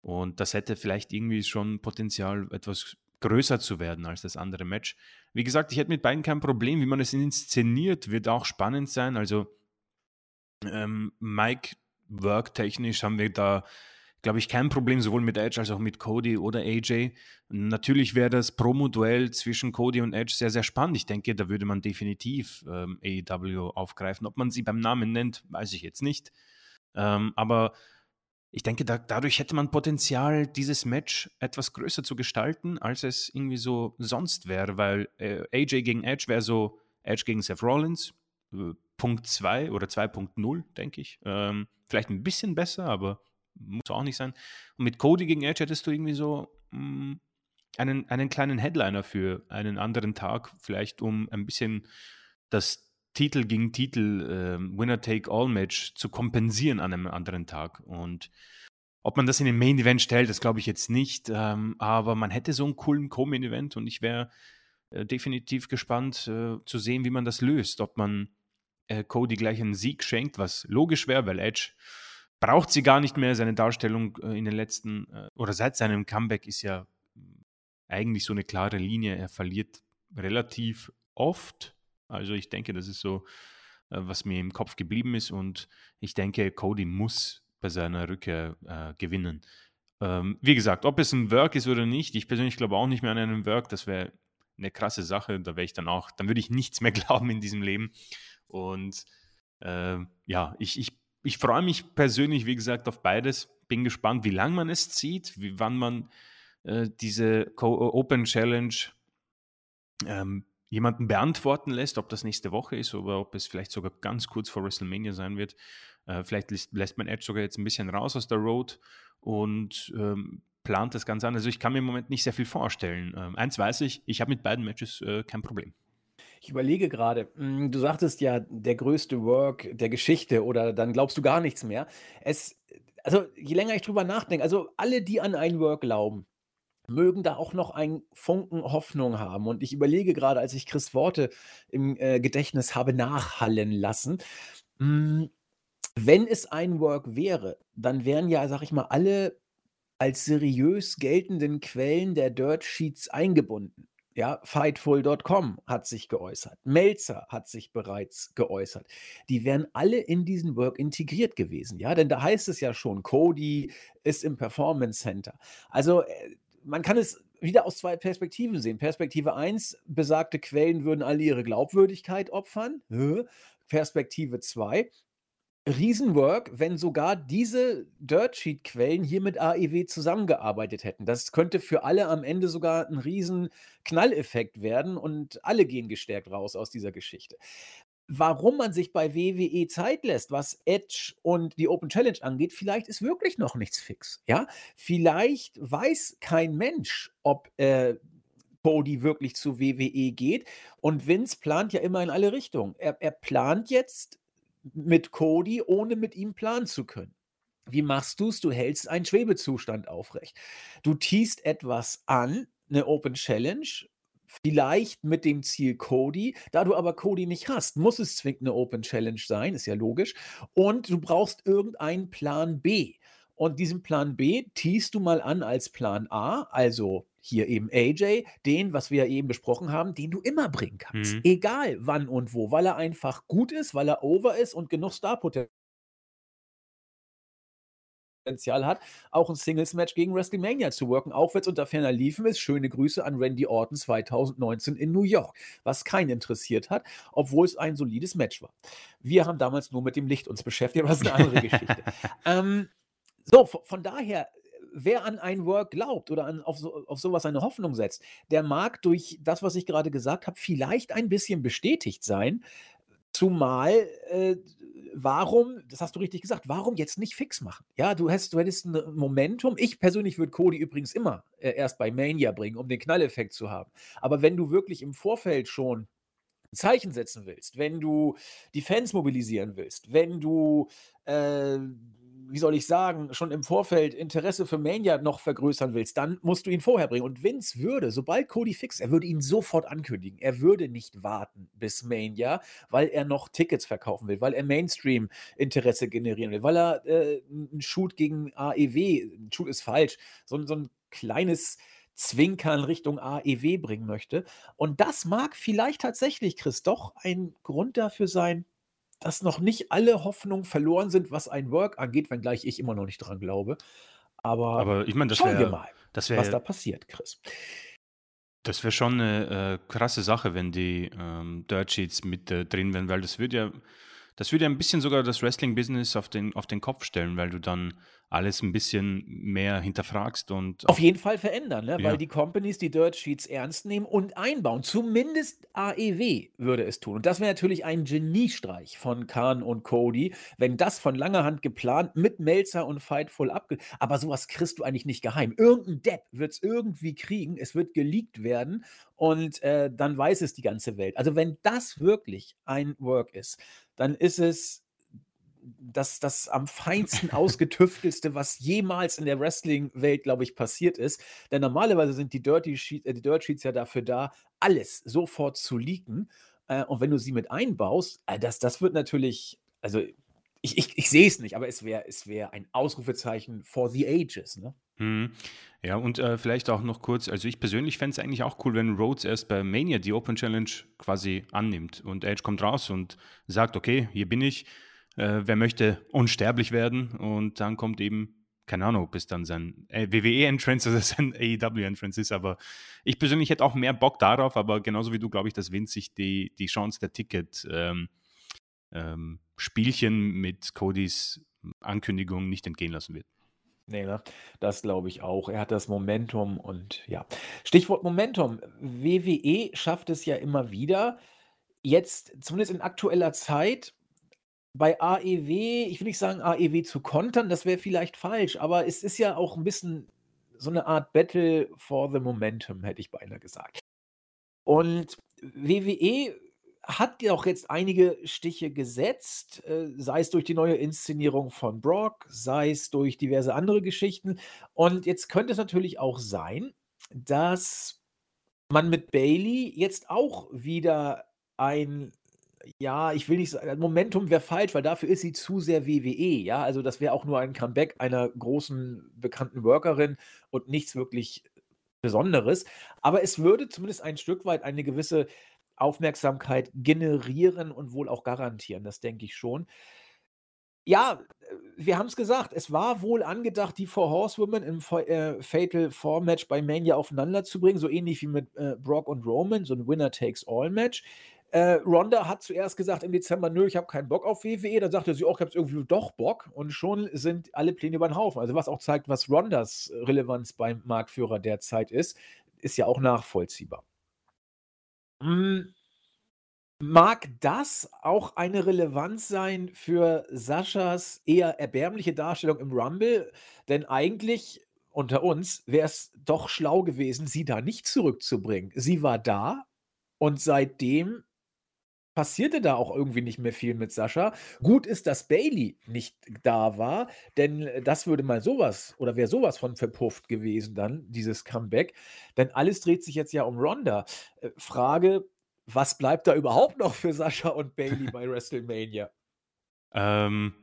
Und das hätte vielleicht irgendwie schon Potenzial, etwas größer zu werden als das andere Match. Wie gesagt, ich hätte mit beiden kein Problem. Wie man es inszeniert, wird auch spannend sein. Also ähm, Mike Work technisch haben wir da glaube ich, kein Problem, sowohl mit Edge als auch mit Cody oder AJ. Natürlich wäre das Promo-Duell zwischen Cody und Edge sehr, sehr spannend. Ich denke, da würde man definitiv ähm, AEW aufgreifen. Ob man sie beim Namen nennt, weiß ich jetzt nicht. Ähm, aber ich denke, da, dadurch hätte man Potenzial, dieses Match etwas größer zu gestalten, als es irgendwie so sonst wäre, weil äh, AJ gegen Edge wäre so Edge gegen Seth Rollins, äh, 2 oder 2.0, denke ich. Ähm, vielleicht ein bisschen besser, aber muss auch nicht sein. Und mit Cody gegen Edge hättest du irgendwie so mh, mm, einen, einen kleinen Headliner für einen anderen Tag, vielleicht um ein bisschen das Titel gegen Titel äh, Winner-Take-All-Match zu kompensieren an einem anderen Tag. Und ob man das in den Main-Event stellt, das glaube ich jetzt nicht. Ähm, aber man hätte so einen coolen Co-Main-Event und ich wäre äh, definitiv gespannt äh, zu sehen, wie man das löst. Ob man äh, Cody gleich einen Sieg schenkt, was logisch wäre, weil Edge braucht sie gar nicht mehr. Seine Darstellung äh, in den letzten äh, oder seit seinem Comeback ist ja eigentlich so eine klare Linie. Er verliert relativ oft. Also ich denke, das ist so, äh, was mir im Kopf geblieben ist. Und ich denke, Cody muss bei seiner Rückkehr äh, gewinnen. Ähm, wie gesagt, ob es ein Work ist oder nicht, ich persönlich glaube auch nicht mehr an einen Work. Das wäre eine krasse Sache. Da wäre ich dann auch, dann würde ich nichts mehr glauben in diesem Leben. Und äh, ja, ich, ich ich freue mich persönlich, wie gesagt, auf beides. Bin gespannt, wie lange man es zieht, wie, wann man äh, diese Open Challenge ähm, jemanden beantworten lässt, ob das nächste Woche ist oder ob es vielleicht sogar ganz kurz vor WrestleMania sein wird. Äh, vielleicht lässt, lässt, man Edge sogar jetzt ein bisschen raus aus der Road und ähm, plant das Ganze an. Also ich kann mir im Moment nicht sehr viel vorstellen. Ähm, eins weiß ich, ich habe mit beiden Matches äh, kein Problem. Ich überlege gerade, hm, du sagtest ja, der größte Work der Geschichte oder dann glaubst du gar nichts mehr. Es also, je länger ich drüber nachdenke also, alle, die an ein Work glauben, mögen da auch noch einen Funken Hoffnung haben. Und ich überlege gerade, als ich Chris Worte im, äh, Gedächtnis habe nachhallen lassen, hm, wenn es ein Work wäre, dann wären ja, sage ich mal, alle als seriös geltenden Quellen der Dirt Sheets eingebunden. Ja, Fightful.com hat sich geäußert. Melzer hat sich bereits geäußert. Die wären alle in diesen Work integriert gewesen. Ja, denn da heißt es ja schon, Cody ist im Performance Center. Also, äh, man kann es wieder aus zwei Perspektiven sehen. Perspektive 1, besagte Quellen würden alle ihre Glaubwürdigkeit opfern. Perspektive 2, Riesenwork, wenn sogar diese Dirtsheet-Quellen hier mit AEW zusammengearbeitet hätten. Das könnte für alle am Ende sogar ein riesen Knalleffekt werden und alle gehen gestärkt raus aus dieser Geschichte. Warum man sich bei WWE Zeit lässt, was Edge und die Open Challenge angeht, vielleicht ist wirklich noch nichts fix. Ja, vielleicht weiß kein Mensch, ob äh, Cody wirklich zu WWE geht. Und Vince plant ja immer in alle Richtungen. Er, er plant jetzt mit Cody, ohne mit ihm planen zu können. Wie machst du es? Du hältst einen Schwebezustand aufrecht. Du tiest etwas an, eine Open Challenge, vielleicht mit dem Ziel Cody. Da du aber Cody nicht hast, muss es zwingend eine Open Challenge sein, ist ja logisch. Und du brauchst irgendeinen Plan B. Und diesen Plan B teast du mal an als Plan A, also hier eben AJ, den, was wir ja eben besprochen haben, den du immer bringen kannst. Mhm. Egal wann und wo, weil er einfach gut ist, weil er over ist und genug Starpotenzial hat, auch ein Singles-Match gegen WrestleMania zu worken, auch wenn es unter ferner liefen ist. Schöne Grüße an Randy Orton 2019 in New York, was keinen interessiert hat, obwohl es ein solides Match war. Wir haben damals nur mit dem Licht uns beschäftigt, aber das ist eine andere Geschichte. ähm, so, von daher wer an ein Work glaubt oder an, auf, so, auf sowas eine Hoffnung setzt, der mag durch das, was ich gerade gesagt habe, vielleicht ein bisschen bestätigt sein. Zumal, äh, warum, das hast du richtig gesagt, warum jetzt nicht fix machen? Ja, du, hast, du hättest ein Momentum. Ich persönlich würde Cody übrigens immer äh, erst bei Mania bringen, um den Knalleffekt zu haben. Aber wenn du wirklich im Vorfeld schon ein Zeichen setzen willst, wenn du die Fans mobilisieren willst, wenn du äh, wie soll ich sagen, schon im Vorfeld Interesse für Mania noch vergrößern willst, dann musst du ihn vorher bringen. Und Vince würde, sobald Cody fix, er würde ihn sofort ankündigen. Er würde nicht warten bis Mania, weil er noch Tickets verkaufen will, weil er Mainstream-Interesse generieren will, weil er äh, einen Shoot gegen AEW, ein Shoot ist falsch, so, so ein kleines Zwinkern Richtung AEW bringen möchte. Und das mag vielleicht tatsächlich, Chris, doch ein Grund dafür sein, dass noch nicht alle Hoffnungen verloren sind, was ein Work angeht, wenngleich ich immer noch nicht dran glaube. Aber, Aber ich meine, das schauen wir wäre mal, das was da passiert, Chris. das wäre schon eine äh, krasse Sache, wenn die ähm, Dirt Sheets mit äh, drin wären, weil das würde ja das würde ja ein bisschen sogar das Wrestling-Business auf den, auf den Kopf stellen, weil du dann alles ein bisschen mehr hinterfragst und Auf jeden Fall verändern, ne? Ja. weil die Companies die Dirt Sheets ernst nehmen und einbauen. Zumindest AEW würde es tun. Und das wäre natürlich ein Geniestreich von Khan und Cody, wenn das von langer Hand geplant mit Melzer und Fightful abge... Aber sowas kriegst du eigentlich nicht geheim. Irgendein Depp wird es irgendwie kriegen, es wird geleakt werden und äh, dann weiß es die ganze Welt. Also wenn das wirklich ein Work ist, dann ist es das, das am feinsten ausgetüftelste, was jemals in der Wrestling-Welt, glaube ich, passiert ist. Denn normalerweise sind die, Dirty Sheet, äh, die Dirt Sheets ja dafür da, alles sofort zu leaken. Äh, und wenn du sie mit einbaust, äh, das, das wird natürlich, also ich, ich, ich sehe es nicht, aber es wäre es wär ein Ausrufezeichen for the ages. Ne? Mhm. Ja, und äh, vielleicht auch noch kurz, also ich persönlich fände es eigentlich auch cool, wenn Rhodes erst bei Mania die Open Challenge quasi annimmt und Edge kommt raus und sagt, okay, hier bin ich, äh, wer möchte unsterblich werden und dann kommt eben, keine Ahnung, ob es dann sein äh, WWE-Entrance oder sein AEW-Entrance ist, aber ich persönlich hätte auch mehr Bock darauf, aber genauso wie du, glaube ich, dass Vince sich die, die Chance der Ticket ähm, ähm, Spielchen mit Codys Ankündigung nicht entgehen lassen wird. Nee, ne? Das glaube ich auch. Er hat das Momentum und ja. Stichwort Momentum. WWE schafft es ja immer wieder, jetzt zumindest in aktueller Zeit bei AEW, ich will nicht sagen AEW zu kontern, das wäre vielleicht falsch, aber es ist ja auch ein bisschen so eine Art Battle for the Momentum, hätte ich beinahe gesagt. Und WWE hat ja auch jetzt einige Stiche gesetzt, äh, sei es durch die neue Inszenierung von Brock, sei es durch diverse andere Geschichten. Und jetzt könnte es natürlich auch sein, dass man mit Bailey jetzt auch wieder ein, ja, ich will nicht sagen, Momentum wäre falsch, weil dafür ist sie zu sehr WWE, ja. Also das wäre auch nur ein Comeback einer großen bekannten Workerin und nichts wirklich Besonderes. Aber es würde zumindest ein Stück weit eine gewisse Aufmerksamkeit generieren und wohl auch garantieren, das denke ich schon. Ja, äh, wir haben es gesagt, es war wohl angedacht, die Four Horsewomen im äh, Fatal Four Match bei Mania aufeinander zu bringen, so ähnlich wie mit äh, Brock und Roman, so ein Winner-Takes-All-Match. Äh, Ronda hat zuerst gesagt im Dezember, nö, ich habe keinen Bock auf WWE. Dann sagte sie auch, ich habe irgendwie doch Bock. Und schon sind alle Pläne über den Haufen. Also was auch zeigt, was Rondas Relevanz beim Marktführer derzeit ist, ist ja auch nachvollziehbar. Hm, mag das auch eine Relevanz sein für Saschas eher erbärmliche Darstellung im Rumble? Denn eigentlich, unter uns, wäre es doch schlau gewesen, sie da nicht zurückzubringen. Sie war da und seitdem passierte da auch irgendwie nicht mehr viel mit Sascha. Gut ist, dass Bailey nicht da war, denn das würde mal sowas oder wäre sowas von verpufft gewesen dann, dieses Comeback. Denn alles dreht sich jetzt ja um Ronda. Äh, Frage, was bleibt da überhaupt noch für Sascha und Bailey bei WrestleMania? Ähm,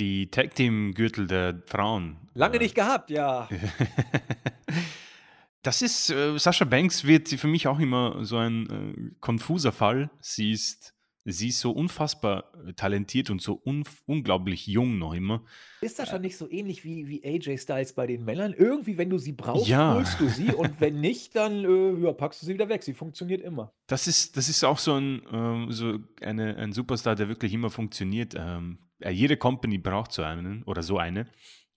die Tag Team Gürtel der Frauen. Lange äh, nicht gehabt, ja. das ist, äh, Sascha Banks wird für mich auch immer so ein äh, konfuser Fall. Sie ist, sie ist so unfassbar äh, talentiert und so un unglaublich jung noch immer. Ist Sascha nicht so ähnlich wie, wie AJ Styles bei den Männern? Irgendwie, wenn du sie brauchst, Ja. holst du sie und wenn nicht, dann äh, ja, packst du sie wieder weg. Sie funktioniert immer. Das ist, das ist auch so ein, ähm, so eine, ein Superstar, der wirklich immer funktioniert. Ähm, jede Company braucht so einen oder so eine.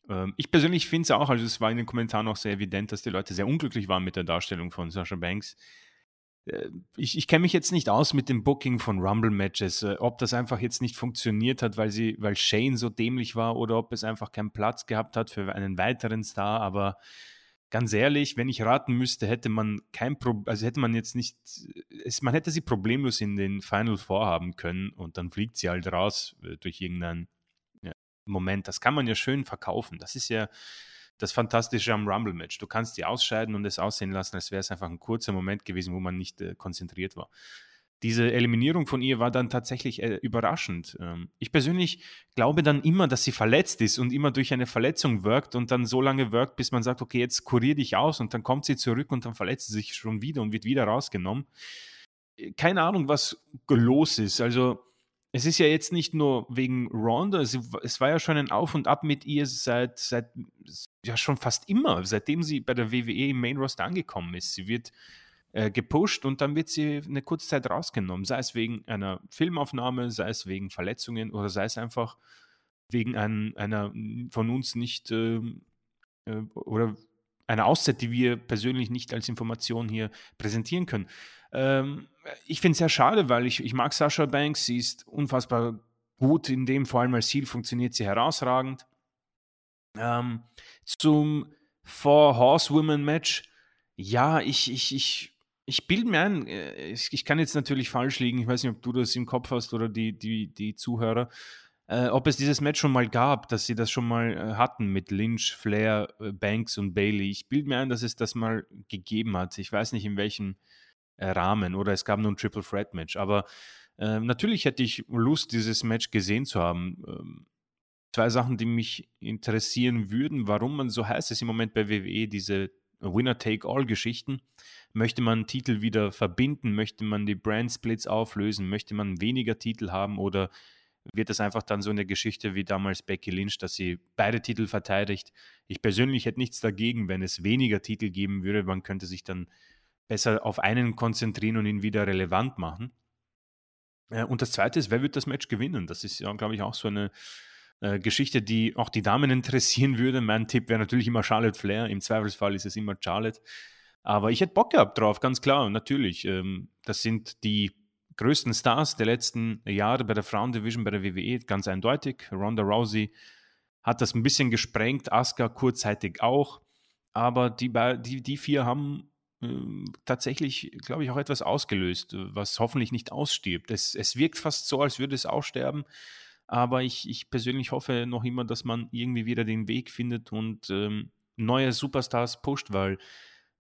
Ähm, ich persönlich finde es auch, also es war in den Kommentaren auch sehr evident, dass die Leute sehr unglücklich waren mit der Darstellung von Sasha Banks. Äh, ich ich kenne mich jetzt nicht aus mit dem Booking von Rumble-Matches, äh, ob das einfach jetzt nicht funktioniert hat, weil, sie, weil Shane so dämlich war oder ob es einfach keinen Platz gehabt hat für einen weiteren Star, aber ganz ehrlich, wenn ich raten müsste, hätte man kein Pro also hätte man jetzt nicht, es, man hätte sie problemlos in den Final Four haben können und dann fliegt sie halt raus äh, durch irgendeinen Moment. Das kann man ja schön verkaufen. Das ist ja das Fantastische am Rumble-Match. Du kannst die ausscheiden und es aussehen lassen, als wäre es einfach ein kurzer Moment gewesen, wo man nicht äh, konzentriert war. diese Eliminierung von ihr war dann tatsächlich äh, überraschend. Ähm, ich persönlich glaube dann immer, dass sie verletzt ist und immer durch eine Verletzung wirkt und dann so lange wirkt, bis man sagt, okay, jetzt kurier dich aus und dann kommt sie zurück und dann verletzt sie sich schon wieder und wird wieder rausgenommen. Äh, keine Ahnung, was los ist. Also es ist ja jetzt nicht nur wegen Ronda, es, es, war ja schon ein Auf und Ab mit ihr seit, seit ja schon fast immer, seitdem sie bei der WWE im Main Roster angekommen ist. Sie wird äh, gepusht und dann wird sie eine kurze Zeit rausgenommen, sei es wegen einer Filmaufnahme, sei es wegen Verletzungen oder sei es einfach wegen ein, einer von uns nicht äh, äh, oder einer Auszeit, die wir persönlich nicht als Information hier präsentieren können. Ähm, ich finde es sehr schade, weil ich, ich mag Sascha Banks, sie ist unfassbar gut in dem, vor allem als Ziel funktioniert sie herausragend. Ähm, zum Four Horsewomen Match, ja, ich, ich, ich ich bilde mir ein, äh, ich, kann jetzt natürlich falsch liegen, ich weiß nicht, ob du das im Kopf hast oder die, die, die Zuhörer, äh, ob es dieses Match schon mal gab, dass sie das schon mal äh, hatten mit Lynch, Flair, äh, Banks und Bailey. Ich bilde mir ein, dass es das mal gegeben hat. Ich weiß nicht in welchem Rahmen oder es gab nur ein Triple Threat Match, aber ähm, natürlich hätte ich Lust, dieses Match gesehen zu haben. Ähm, zwei Sachen, die mich interessieren würden, warum man so heiß ist im Moment bei WWE, diese Winner-Take-All-Geschichten. Möchte man Titel wieder verbinden? Möchte man die Brand-Splits auflösen? Möchte man weniger Titel haben? Oder wird das einfach dann so eine Geschichte wie damals Becky Lynch, dass sie beide Titel verteidigt? Ich persönlich hätte nichts dagegen, wenn es weniger Titel geben würde. Man könnte sich dann besser auf einen konzentrieren und ihn wieder relevant machen. Äh, und das Zweite ist, wer wird das Match gewinnen? Das ist ja, glaube ich, auch so eine äh, Geschichte, die auch die Damen interessieren würde. Mein Tipp wäre natürlich immer Charlotte Flair. Im Zweifelsfall ist es immer Charlotte. Aber ich hätte Bock gehabt drauf, ganz klar, natürlich. Ähm, das sind die größten Stars der letzten Jahre bei der Frauendivision, bei der WWE, ganz eindeutig. Ronda Rousey hat das ein bisschen gesprengt, Asuka kurzzeitig auch. Aber die, die, die vier haben tatsächlich, glaube ich, auch etwas ausgelöst, was hoffentlich nicht ausstirbt. Es, es wirkt fast so, als würde es aussterben. Aber ich, ich persönlich hoffe noch immer, dass man irgendwie wieder den Weg findet und ähm, neue Superstars pusht, weil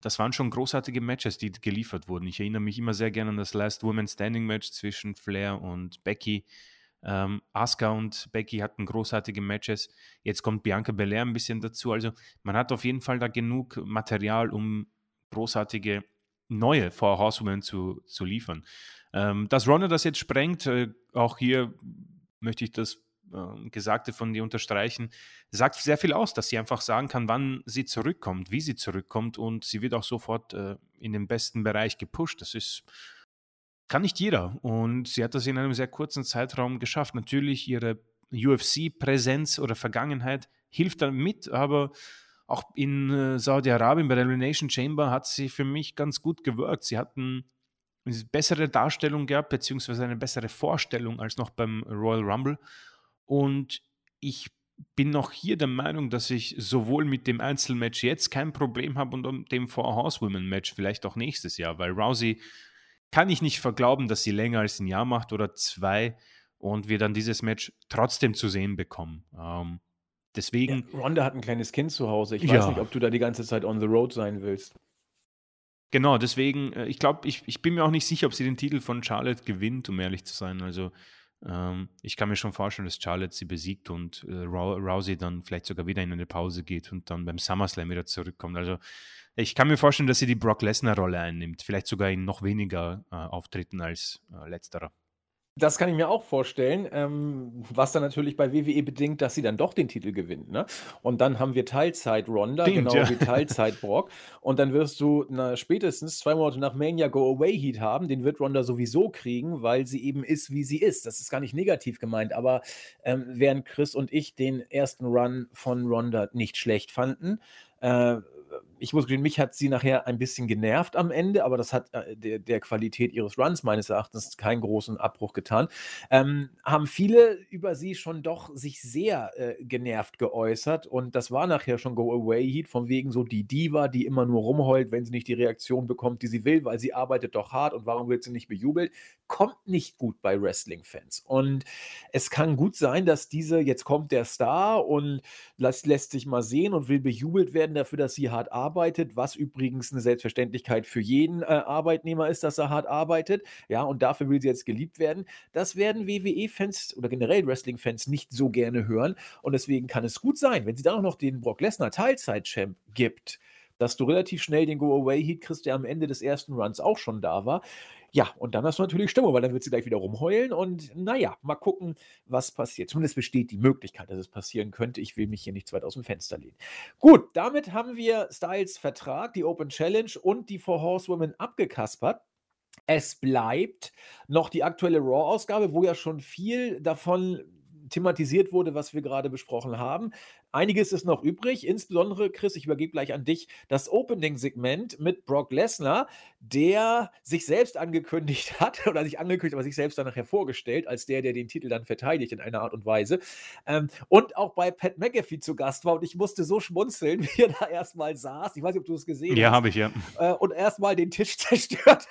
das waren schon großartige Matches, die geliefert wurden. Ich erinnere mich immer sehr gerne an das Last Woman Standing Match zwischen Flair und Becky. Ähm, Asuka und Becky hatten großartige Matches. Jetzt kommt Bianca Belair ein bisschen dazu. Also man hat auf jeden Fall da genug Material, um großartige neue Horsewomen zu, zu liefern. Ähm, dass Ronda das jetzt sprengt, äh, auch hier möchte ich das äh, Gesagte von dir unterstreichen, sagt sehr viel aus, dass sie einfach sagen kann, wann sie zurückkommt, wie sie zurückkommt und sie wird auch sofort äh, in den besten Bereich gepusht. Das ist, kann nicht jeder und sie hat das in einem sehr kurzen Zeitraum geschafft. Natürlich ihre UFC-Präsenz oder Vergangenheit hilft da mit, aber auch in äh, Saudi-Arabien bei der Elimination Chamber hat sie für mich ganz gut gewirkt. Sie hatten eine bessere Darstellung gehabt, beziehungsweise eine bessere Vorstellung als noch beim Royal Rumble. Und ich bin noch hier der Meinung, dass ich sowohl mit dem Einzelmatch jetzt kein Problem habe und dem Four Horsewomen Match vielleicht auch nächstes Jahr, weil Rousey kann ich nicht verglauben, dass sie länger als ein Jahr macht oder zwei und wir dann dieses Match trotzdem zu sehen bekommen. Ähm, deswegen. Ja, Ronda hat ein kleines Kind zu Hause. Ich weiß ja. nicht, ob du da die ganze Zeit on the road sein willst. Genau, deswegen, äh, ich glaube, ich, ich bin mir auch nicht sicher, ob sie den Titel von Charlotte gewinnt, um ehrlich zu sein. Also ähm, ich kann mir schon vorstellen, dass Charlotte sie besiegt und äh, Rousey dann vielleicht sogar wieder in eine Pause geht und dann beim SummerSlam wieder zurückkommt. Also ich kann mir vorstellen, dass sie die Brock Lesnar-Rolle einnimmt, vielleicht sogar in noch weniger äh, Auftritten als äh, letzterer. Das kann ich mir auch vorstellen, ähm, was dann natürlich bei WWE bedingt, dass sie dann doch den Titel gewinnt. Ne? Und dann haben wir Teilzeit Ronda, Stimmt, genau ja. wie Teilzeit Brock. Und dann wirst du na, spätestens zwei Monate nach Mania Go Away Heat haben. Den wird Ronda sowieso kriegen, weil sie eben ist, wie sie ist. Das ist gar nicht negativ gemeint, aber ähm, während Chris und ich den ersten Run von Ronda nicht schlecht fanden, äh, ich muss gestehen, mich hat sie nachher ein bisschen genervt am Ende, aber das hat äh, der, der, Qualität ihres Runs meines Erachtens keinen großen Abbruch getan. Ähm, haben viele über sie schon doch sich sehr äh, genervt geäußert und das war nachher schon Go Away Heat, von wegen so die Diva, die immer nur rumheult, wenn sie nicht die Reaktion bekommt, die sie will, weil sie arbeitet doch hart und warum wird sie nicht bejubelt, kommt nicht gut bei Wrestling-Fans. Und es kann gut sein, dass diese, jetzt kommt der Star und lässt, lässt sich mal sehen und will bejubelt werden dafür, dass sie hart hart arbeitet, was übrigens eine Selbstverständlichkeit für jeden äh, Arbeitnehmer ist, dass er hart arbeitet. Ja, und dafür will sie jetzt geliebt werden. Das werden WWE-Fans oder generell Wrestling-Fans nicht so gerne hören. Und deswegen kann es gut sein, wenn sie dann auch noch den Brock Lesnar Teilzeit-Champ gibt, dass du relativ schnell den Go-Away-Heat kriegst, der am Ende des ersten Runs auch schon da war. Ja, und dann hast du natürlich Stimmung, weil dann wird sie gleich wieder rumheulen und naja, mal gucken, was passiert. Zumindest besteht die Möglichkeit, dass es passieren könnte. Ich will mich hier nicht zu weit aus dem Fenster lehnen. Gut, damit haben wir Styles Vertrag, die Open Challenge und die Four Horsewomen abgekaspert. Es bleibt noch die aktuelle Raw-Ausgabe, wo ja schon viel davon thematisiert wurde, was wir gerade besprochen haben. Einiges ist noch übrig, insbesondere, Chris, ich übergebe gleich an dich, das Opening-Segment mit Brock Lesnar, der sich selbst angekündigt hat, oder sich angekündigt, aber sich selbst danach hervorgestellt, als der, der den Titel dann verteidigt in einer Art und Weise. Ähm, und auch bei Pat McAfee zu Gast war. Und ich musste so schmunzeln, wie er da erstmal saß. Ich weiß nicht, ob du es gesehen ja, hast. Ja, habe ich, ja. Äh, und erstmal den Tisch zerstört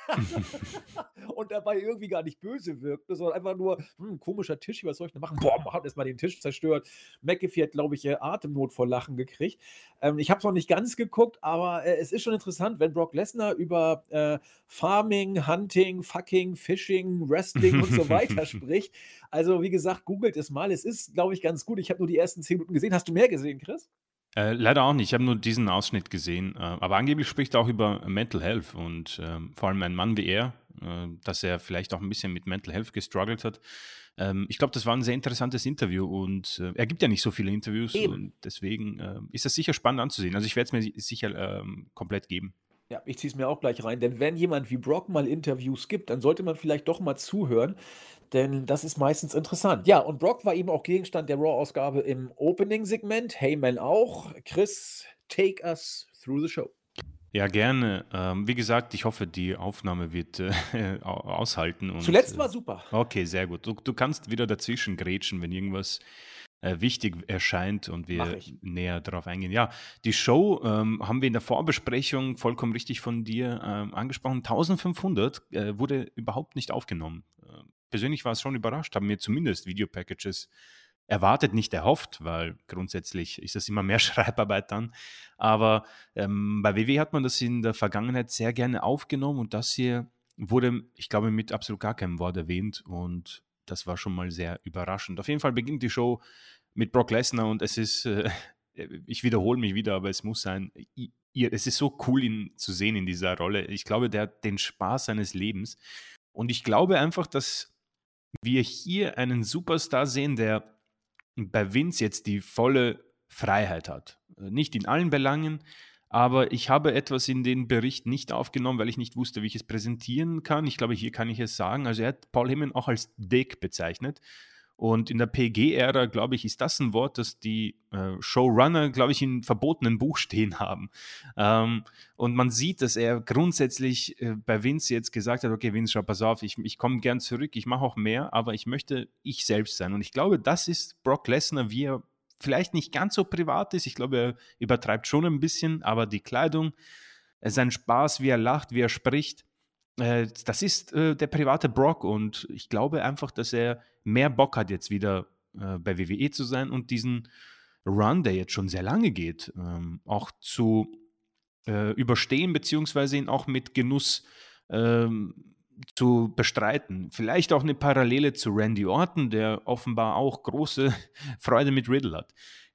und dabei irgendwie gar nicht böse wirkte, sondern einfach nur, hm, komischer Tisch, was soll ich denn machen? Boah, hat erstmal den Tisch zerstört. McAfee hat, glaube ich, Atemnot vor Lachen gekriegt. Ähm, ich habe es noch nicht ganz geguckt, aber äh, es ist schon interessant, wenn Brock Lesnar über äh, Farming, Hunting, Fucking, Fishing, Wrestling und so weiter spricht. Also, wie gesagt, googelt es mal. Es ist, glaube ich, ganz gut. Ich habe nur die ersten zehn Minuten gesehen. Hast du mehr gesehen, Chris? Äh, leider auch nicht. Ich habe nur diesen Ausschnitt gesehen. Äh, aber angeblich spricht er auch über Mental Health und äh, vor allem ein Mann wie er, äh, dass er vielleicht auch ein bisschen mit Mental Health gestruggelt hat. Ähm, ich glaube, das war ein sehr interessantes Interview und äh, er gibt ja nicht so viele Interviews Eben. und deswegen äh, ist das sicher spannend anzusehen. Also ich werde es mir sicher ähm, komplett geben. Ja, ich ziehe es mir auch gleich rein, denn wenn jemand wie Brock mal Interviews gibt, dann sollte man vielleicht doch mal zuhören, denn das ist meistens interessant. Ja, und Brock war eben auch Gegenstand der Raw-Ausgabe im Opening-Segment. Heyman auch. Chris, take us through the show. Ja, gerne. Ähm, wie gesagt, ich hoffe, die Aufnahme wird äh, aushalten. Und, Zuletzt war super. Okay, sehr gut. Du, du kannst wieder dazwischen grätschen, wenn irgendwas äh, wichtig erscheint und wir näher darauf eingehen. Ja, die Show ähm, haben wir in der Vorbesprechung vollkommen richtig von dir ähm, angesprochen. 1500 äh, wurde überhaupt nicht aufgenommen. Äh, persönlich war es schon überrascht, haben mir zumindest Videopackages erwartet, nicht erhofft, weil grundsätzlich ist das immer mehr Schreibarbeit dann. Aber ähm, bei WW hat man das in der Vergangenheit sehr gerne aufgenommen und das hier wurde, ich glaube, mit absolut gar keinem Wort erwähnt und das war schon mal sehr überraschend. Auf jeden Fall beginnt die Show mit Brock Lesnar und es ist, äh, ich wiederhole mich wieder, aber es muss sein, ihr, es ist so cool, ihn zu sehen in dieser Rolle. Ich glaube, der hat den Spaß seines Lebens und ich glaube einfach, dass wir hier einen Superstar sehen, der bei Vince jetzt die volle Freiheit hat. Nicht in allen Belangen, aber ich habe etwas in den Bericht nicht aufgenommen, weil ich nicht wusste, wie ich es präsentieren kann. Ich glaube, hier kann ich es sagen. Also er hat Paul Heyman auch als Dick bezeichnet. Und in der PG-Ära, glaube ich, ist das ein Wort, das die äh, Showrunner, glaube ich, in verbotenen Buch stehen haben. Ähm, und man sieht, dass er grundsätzlich äh, bei Vince jetzt gesagt hat, okay, Vince, schau, pass auf, ich, ich komme gern zurück, ich mache auch mehr, aber ich möchte ich selbst sein. Und ich glaube, das ist Brock Lesnar, wie er vielleicht nicht ganz so privat ist. Ich glaube, er übertreibt schon ein bisschen, aber die Kleidung, äh, sein Spaß, wie er lacht, wie er spricht, äh, das ist äh, der private Brock und ich glaube einfach, dass er mehr Bock hat, jetzt wieder äh, bei WWE zu sein und diesen Run, der jetzt schon sehr lange geht, ähm, auch zu äh, überstehen, beziehungsweise ihn auch mit Genuss ähm, zu bestreiten. Vielleicht auch eine Parallele zu Randy Orton, der offenbar auch große Freude mit Riddle hat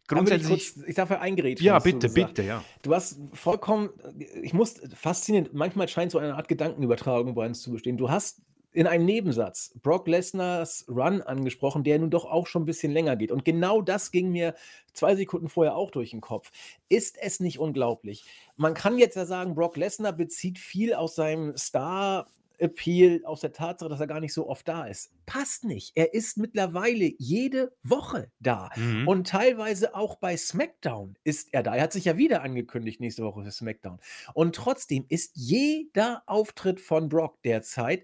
grundsätzlich. Ich, kurz, ich darf ja eingerätschen. Ja, bitte, bitte, ja. Du hast vollkommen, ich muss, faszinierend, manchmal scheint so eine Art Gedankenübertragung bei uns zu bestehen. Du hast in einem Nebensatz Brock Lesners Run angesprochen, der nun doch auch schon ein bisschen länger geht. Und genau das ging mir zwei Sekunden vorher auch durch den Kopf. Ist es nicht unglaublich? Man kann jetzt ja sagen, Brock Lesnar bezieht viel aus seinem Star Appeal aus der Tatsache, dass er gar nicht so oft da ist. Passt nicht. Er ist mittlerweile jede Woche da. Mhm. Und teilweise auch bei SmackDown ist er da. Er hat sich ja wieder angekündigt nächste Woche für SmackDown. Und trotzdem ist jeder Auftritt von Brock derzeit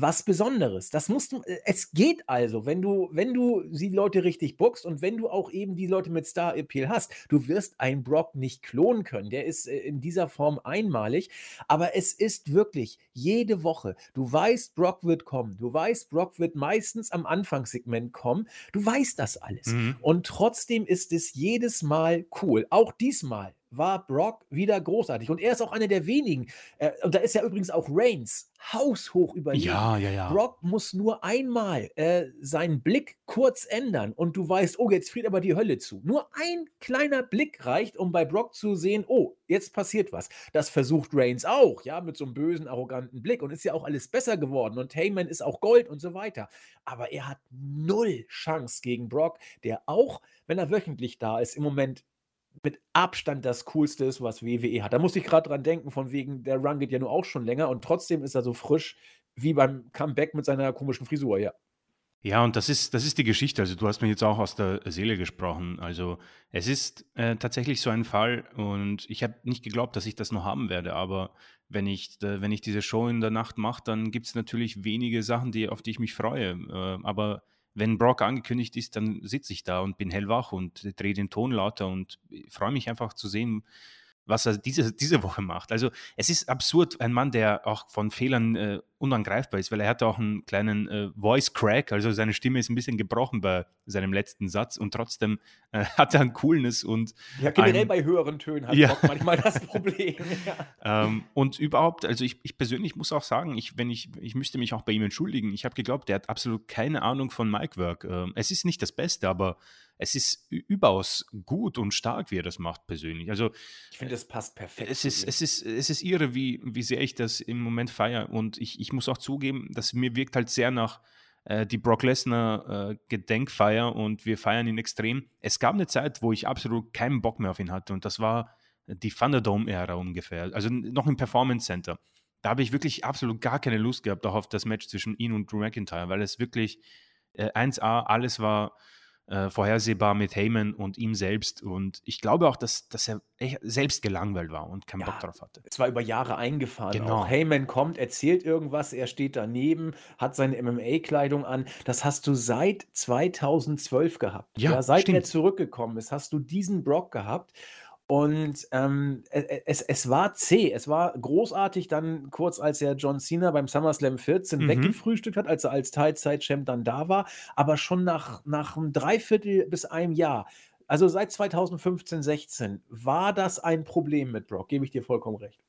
was Besonderes. Das musst du, äh, es geht also, wenn du, wenn du die Leute richtig boxst und wenn du auch eben die Leute mit Star Appeal hast, du wirst einen Brock nicht klonen können. Der ist äh, in dieser Form einmalig, aber es ist wirklich jede Woche. Du weißt, Brock wird kommen. Du weißt, Brock wird meistens am Anfangssegment kommen. Du weißt das alles. Mhm. Und trotzdem ist es jedes Mal cool. Auch diesmal war Brock wieder großartig. Und er ist auch einer der wenigen. Äh, und da ist ja übrigens auch Reigns haushoch überlegen. Ja, ja, ja. Brock muss nur einmal äh, seinen Blick kurz ändern und du weißt, oh, jetzt friert aber die Hölle zu. Nur ein kleiner Blick reicht, um bei Brock zu sehen, oh, jetzt passiert was. Das versucht Reigns auch, ja, mit so einem bösen, arroganten Blick und ist ja auch alles besser geworden und Heyman ist auch Gold und so weiter. Aber er hat null Chance gegen Brock, der auch, wenn er wöchentlich da ist, im Moment mit Abstand das Coolste ist, was WWE hat. Da muss ich gerade dran denken, von wegen, der Run geht ja nur auch schon länger und trotzdem ist er so frisch wie beim Comeback mit seiner komischen Frisur, ja. Ja, und das ist, das ist die Geschichte. Also du hast mir jetzt auch aus der Seele gesprochen. Also es ist äh, tatsächlich so ein Fall und ich habe nicht geglaubt, dass ich das noch haben werde. Aber wenn ich, äh, wenn ich diese Show in der Nacht mache, dann gibt es natürlich wenige Sachen, die, auf die ich mich freue. Äh, aber wenn Brock angekündigt ist, dann sitze ich da und bin hellwach und drehe den Ton lauter und freue mich einfach zu sehen, was er diese, diese Woche macht. Also es ist absurd, ein Mann, der auch von Fehlern äh, unangreifbar ist, weil er hat auch einen kleinen äh, Voice Crack, also seine Stimme ist ein bisschen gebrochen bei seinem letzten Satz und trotzdem äh, hat er ein Coolness und ja generell ein, bei höheren Tönen hat ja. manchmal das Problem. ja. ähm, und überhaupt, also ich, ich, persönlich muss auch sagen, ich, wenn ich, ich müsste mich auch bei ihm entschuldigen. Ich habe geglaubt, der hat absolut keine Ahnung von Micwork. Ähm, es ist nicht das Beste, aber es ist überaus gut und stark, wie er das macht persönlich. Also ich finde, es passt perfekt. Es ist, es ist, es ist irre, wie, wie sehr ich das im Moment feiere und ich, ich ich muss auch zugeben, dass mir wirkt halt sehr nach äh, die Brock Lesnar äh, Gedenkfeier und wir feiern ihn extrem. Es gab eine Zeit, wo ich absolut keinen Bock mehr auf ihn hatte und das war die Thunderdome-Ära ungefähr, also noch im Performance Center. Da habe ich wirklich absolut gar keine Lust gehabt, auch auf das Match zwischen ihm und Drew McIntyre, weil es wirklich äh, 1A, alles war äh, vorhersehbar mit Heyman und ihm selbst. Und ich glaube auch, dass, dass er selbst gelangweilt war und keinen ja, Bock drauf hatte. Es war über Jahre eingefahren. Genau. Auch Heyman kommt, erzählt irgendwas, er steht daneben, hat seine MMA-Kleidung an. Das hast du seit 2012 gehabt. Ja, ja seit stimmt. er zurückgekommen ist, hast du diesen Brock gehabt. Und ähm, e, e, es, es war zäh, es war großartig dann kurz, als er John Cena beim SummerSlam 14 mhm. weggefrühstückt hat, als er als Teilzeit-Champ dann da war, aber schon nach, nach einem Dreiviertel bis einem Jahr, also seit 2015, 16, war das ein Problem mit Brock, gebe ich dir vollkommen recht.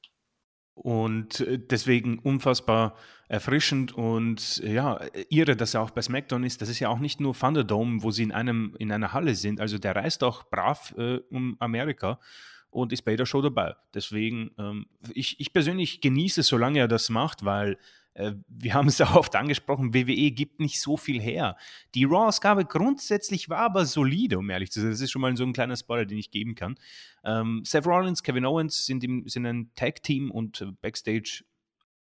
Und äh, deswegen unfassbar erfrischend und ja, irre, dass er auch bei SmackDown ist. Das ist ja auch nicht nur Thunderdome, wo sie in, einem, in einer Halle sind. Also der reist auch brav äh, um Amerika und ist bei jeder Show dabei. Deswegen, ähm, ich, ich persönlich genieße, solange er das macht, weil äh, wir haben es auch oft angesprochen, WWE gibt nicht so viel her. Die Raw-Ausgabe grundsätzlich war aber solide, um ehrlich zu sein. Das ist schon mal so ein kleiner Spoiler, den ich geben kann. Ähm, Seth Rollins, Kevin Owens sind, im, sind ein Tag-Team und äh, Backstage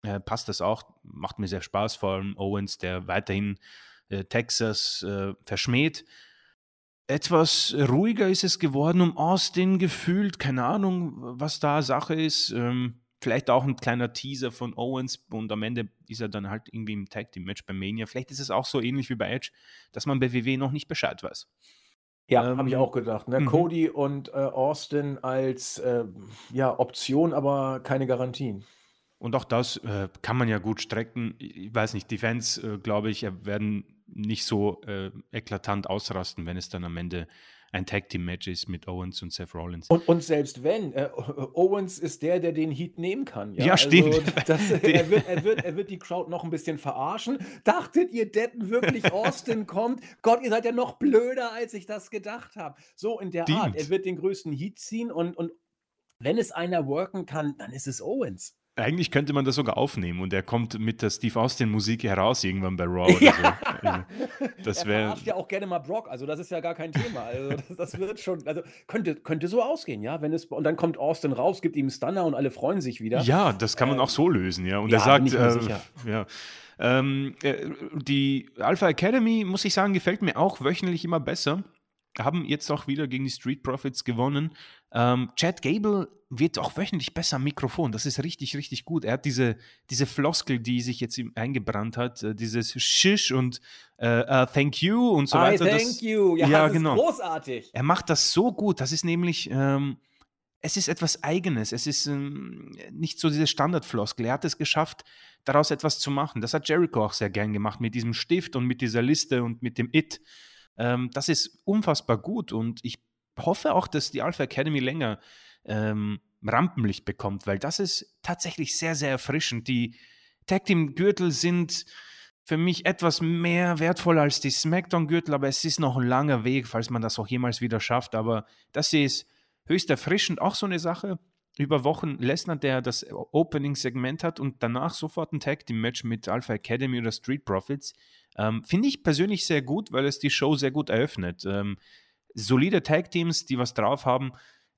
äh, passt das auch. Macht mir sehr Spaß, vor allem Owens, der weiterhin äh, Texas äh, verschmäht. Etwas ruhiger ist es geworden um Austin gefühlt. Keine Ahnung, was da Sache ist. Ähm, vielleicht auch ein kleiner Teaser von Owens und am Ende ist er dann halt irgendwie im Tag Team Match bei Mania. Vielleicht ist es auch so ähnlich wie bei Edge, dass man bei WW noch nicht Bescheid weiß. Ja, ähm, habe ich auch gedacht. Ne? Mhm. Cody und äh, Austin als äh, ja, Option, aber keine Garantien. Und auch das äh, kann man ja gut strecken. Ich weiß nicht, die Fans, äh, glaube ich, werden nicht so äh, eklatant ausrasten, wenn es dann am Ende ein Tag Team Match ist mit Owens und Seth Rollins. Und, und selbst wenn, äh, Owens ist der, der den Heat nehmen kann. Ja, ja stimmt. Also, das, er, wird, er, wird, er wird die Crowd noch ein bisschen verarschen. Dachtet ihr Deppen wirklich, Austin kommt? Gott, ihr seid ja noch blöder, als ich das gedacht habe. So in der stimmt. Art. Er wird den größten Heat ziehen und, und wenn es einer worken kann, dann ist es Owens. Eigentlich könnte man das sogar aufnehmen und er kommt mit der Steve Austin Musik heraus irgendwann bei Raw oder ja. so. Also, das wäre. ja auch gerne mal Brock, also das ist ja gar kein Thema. Also das, das, wird schon, also könnte, könnte so ausgehen, ja, wenn es und dann kommt Austin raus, gibt ihm Stunner und alle freuen sich wieder. Ja, das kann man ähm, auch so lösen, ja. Und ja, er sagt, äh, ja. Ähm, äh, die Alpha Academy, muss ich sagen, gefällt mir auch wöchentlich immer besser haben jetzt auch wieder gegen die Street Profits gewonnen. Ähm, Chad Gable wird auch wöchentlich besser am Mikrofon. Das ist richtig, richtig gut. Er hat diese, diese Floskel, die sich jetzt eingebrannt hat, äh, dieses Shish und äh, uh, Thank you und so weiter. I thank das, you. Ja, ja das genau. großartig. Er macht das so gut. Das ist nämlich, ähm, es ist etwas Eigenes. Es ist ähm, nicht so diese Standardfloskel. Er hat es geschafft, daraus etwas zu machen. Das hat Jericho auch sehr gern gemacht mit diesem Stift und mit dieser Liste und mit dem It. Ähm, das ist unfassbar gut und ich hoffe auch, dass die Alpha Academy länger ähm, Rampenlicht bekommt, weil das ist tatsächlich sehr, sehr erfrischend. Die Tag Team Gürtel sind für mich etwas mehr wertvoll als die SmackDown-Gürtel, aber es ist noch ein langer Weg, falls man das auch jemals wieder schafft. Aber das ist höchst erfrischend. Auch so eine Sache über Wochen Lesnar, der das Opening-Segment hat und danach sofort ein Tag-Team-Match mit Alpha Academy oder Street Profits. Ähm, Finde ich persönlich sehr gut, weil es die Show sehr gut eröffnet. Ähm, solide Tag-Teams, die was drauf haben,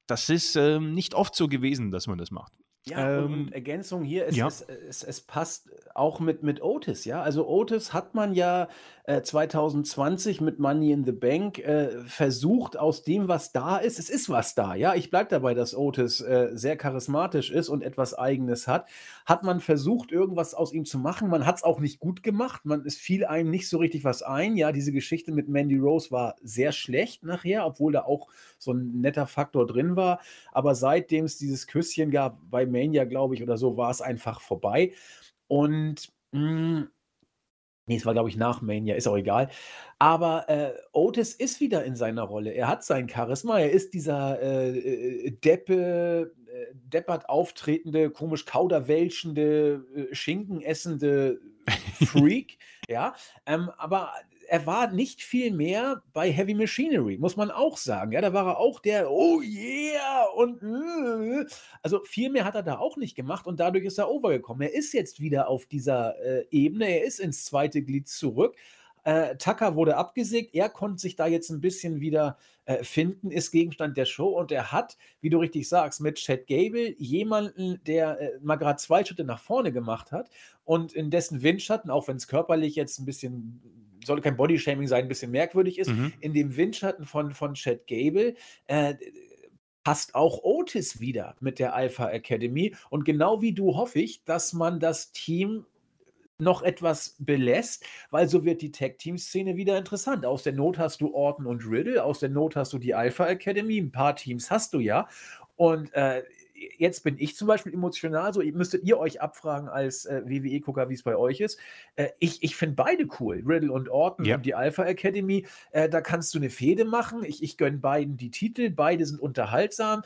das ist ähm, nicht oft so gewesen, dass man das macht. Ja, und, und Ähm, Ergänzung hier, es, ja. es, es, es passt auch mit, mit Otis, ja. Also Otis hat man ja äh, 2020 mit Money in the Bank äh, versucht, aus dem, was da ist, es ist was da, ja. Ich bleibe dabei, dass Otis äh, sehr charismatisch ist und etwas Eigenes hat. Hat man versucht, irgendwas aus ihm zu machen. Man hat es auch nicht gut gemacht. Man, es fiel einem nicht so richtig was ein. Ja, diese Geschichte mit Mandy Rose war sehr schlecht nachher, obwohl da auch so ein netter Faktor drin war. Aber seitdem es dieses Küsschen gab, bei Mania, glaube ich, oder so, war es einfach vorbei. Und mh, nee, es war, glaube ich, nach Mania, ist auch egal. Aber äh, Otis ist wieder in seiner Rolle. Er hat sein Charisma. Er ist dieser äh, äh, Deppe, äh, deppert auftretende, komisch kauderwelschende, äh, Schinken essende Freak. ja, ähm, aber er war nicht viel mehr bei Heavy Machinery, muss man auch sagen. Ja, da war er auch der, oh yeah, und äh, also viel mehr hat er da auch nicht gemacht und dadurch ist er overgekommen. Er ist jetzt wieder auf dieser äh, Ebene, er ist ins zweite Glied zurück. Äh, Tucker wurde abgesägt, er konnte sich da jetzt ein bisschen wieder äh, finden, ist Gegenstand der Show und er hat, wie du richtig sagst, mit Chad Gable jemanden, der äh, mal gerade zwei Schritte nach vorne gemacht hat und in dessen Windschatten, auch wenn es körperlich jetzt ein bisschen, soll kein Bodyshaming sein, ein bisschen merkwürdig ist, Mhm. in dem Windschatten von, von Chad Gable äh, passt auch Otis wieder mit der Alpha Academy. Und genau wie du hoffe ich, dass man das Team noch etwas belässt, weil so wird die Tag-Team-Szene wieder interessant. Aus der Not hast du Orton und Riddle, aus der Not hast du die Alpha Academy, ein paar Teams hast du ja. Und äh, jetzt bin ich zum Beispiel emotional, so müsstet ihr euch abfragen als äh, WWE-Gucker, wie es bei euch ist. Äh, ich ich finde beide cool, Riddle und Orton Ja. und die Alpha Academy. Äh, da kannst du eine Fehde machen. Ich, ich gönne beiden die Titel, beide sind unterhaltsam.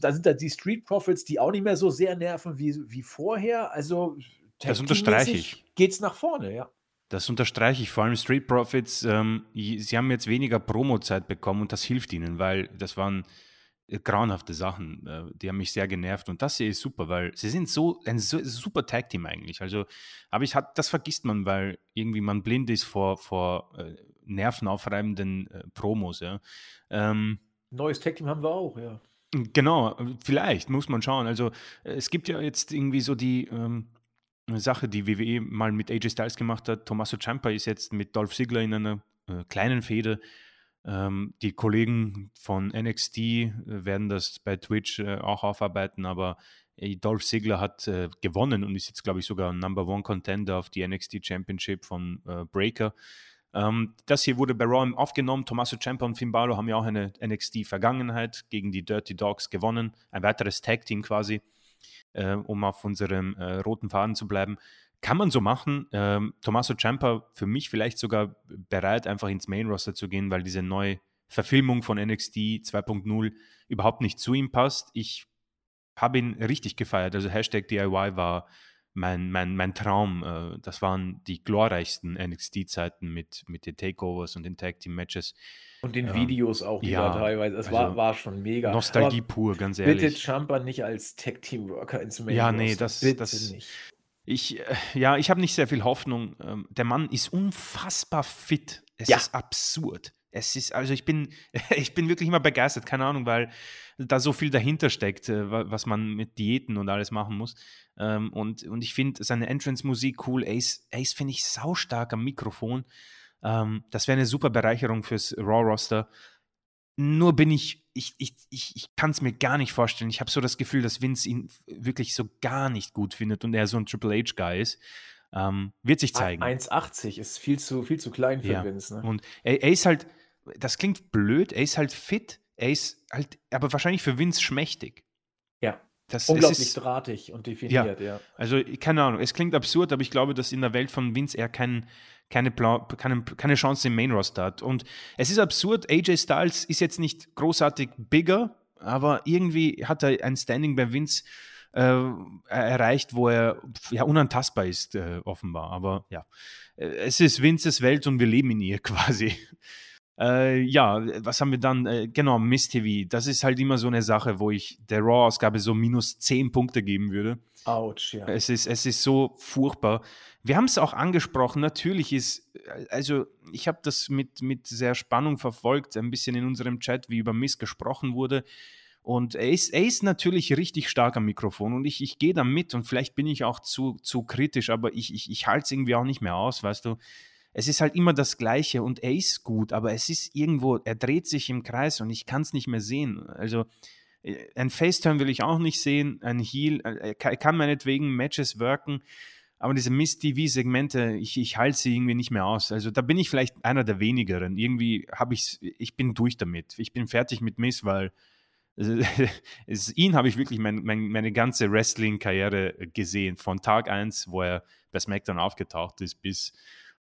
Da sind da die Street Profits, die auch nicht mehr so sehr nerven wie, wie vorher. Also Das unterstreiche ich. Geht's nach vorne, ja. Das unterstreiche ich, vor allem Street Profits. Ähm, sie haben jetzt weniger Promo-Zeit bekommen und das hilft ihnen, weil das waren grauenhafte Sachen. Äh, die haben mich sehr genervt und das hier ist super, weil sie sind so ein so, super Tag-Team eigentlich. Also, aber ich hat, das vergisst man, weil irgendwie man blind ist vor, vor äh, nervenaufreibenden äh, Promos. Ja. Ähm, Neues Tag-Team haben wir auch, ja. Genau, vielleicht muss man schauen. Also es gibt ja jetzt irgendwie so die ähm, Sache, die WWE mal mit AJ Styles gemacht hat. Tommaso Ciampa ist jetzt mit Dolph Ziggler in einer äh, kleinen Fehde. Ähm, die Kollegen von NXT äh, werden das bei Twitch äh, auch aufarbeiten, aber äh, Dolph Ziggler hat äh, gewonnen und ist jetzt, glaube ich, sogar Number One Contender auf die NXT Championship von äh, Breaker. Ähm, das hier wurde bei Raw aufgenommen. Tommaso Ciampa und Finn Balor haben ja auch eine NXT-Vergangenheit gegen die Dirty Dogs gewonnen. Ein weiteres Tag-Team quasi, äh, um auf unserem äh, roten Faden zu bleiben. Kann man so machen. Ähm, Tommaso Ciampa für mich vielleicht sogar bereit, einfach ins Main-Roster zu gehen, weil diese neue Verfilmung von NXT 2.0 überhaupt nicht zu ihm passt. Ich habe ihn richtig gefeiert. Also Hashtag DIY war mein, mein, mein Traum. Äh, Das waren die glorreichsten NXT-Zeiten mit, mit den Takeovers und den Tag-Team-Matches. Und den Ja. Videos auch, die Ja, da teilweise. Es also war, war schon mega. Nostalgie Aber pur, ganz bitte ehrlich. Champa nicht als Tag-Team-Worker ins Main Ja, nee, Roster. das- bitte das- nicht. Ich, äh, ja, ich habe nicht sehr viel Hoffnung. Ähm, Der Mann ist unfassbar fit. Es Ja. ist absurd. Es ist, also ich bin, ich bin wirklich immer begeistert, keine Ahnung, weil da so viel dahinter steckt, äh, wa- was man mit Diäten und alles machen muss. Ähm, Und, und ich finde seine Entrance-Musik cool. Ace, Ace finde ich saustark am Mikrofon. Ähm, Das wäre eine super Bereicherung fürs Raw-Roster. Nur bin ich, ich, ich, ich, ich kann es mir gar nicht vorstellen. Ich habe so das Gefühl, dass Vince ihn wirklich so gar nicht gut findet und er so ein Triple H-Guy ist. Ähm, wird sich zeigen. 1,80 ist viel zu, viel zu klein für Ja. Vince. Ne? Und er, er ist halt, das klingt blöd, er ist halt fit, er ist halt, aber wahrscheinlich für Vince schmächtig. Ja. Das, Unglaublich ist, drahtig und definiert, ja. also keine Ahnung, es klingt absurd, aber ich glaube, dass in der Welt von Vince er kein, keine, keine, keine Chance im Main Roster hat. Und es ist absurd, AJ Styles ist jetzt nicht großartig bigger aber irgendwie hat er ein Standing bei Vince äh, erreicht, wo er ja unantastbar ist, äh, offenbar. Aber ja, äh, es ist Vinces Welt und wir leben in ihr quasi. Äh, ja, was haben wir dann? Äh, genau, Miss TV. Das ist halt immer so eine Sache, wo ich der Raw-Ausgabe so minus 10 Punkte geben würde. Autsch, ja. Es ist, es ist so furchtbar. Wir haben es auch angesprochen, natürlich ist, also ich habe das mit, mit sehr Spannung verfolgt, ein bisschen in unserem Chat, wie über Miss gesprochen wurde. Und er ist, er ist natürlich richtig stark am Mikrofon und ich, ich gehe da mit und vielleicht bin ich auch zu, zu kritisch, aber ich, ich, ich halte es irgendwie auch nicht mehr aus, weißt du. Es ist halt immer das Gleiche und er ist gut, aber es ist irgendwo, er dreht sich im Kreis und ich kann es nicht mehr sehen. Also äh, ein Faceturn will ich auch nicht sehen, ein Heal, äh, er kann meinetwegen Matches worken, aber diese Miss-TV-Segmente, ich, ich halte sie irgendwie nicht mehr aus. Also da bin ich vielleicht einer der wenigeren. Irgendwie habe ich ich bin durch damit. Ich bin fertig mit Miss, weil es, ihn habe ich wirklich mein, mein, meine ganze Wrestling-Karriere gesehen. Von Tag 1, wo er bei SmackDown aufgetaucht ist, bis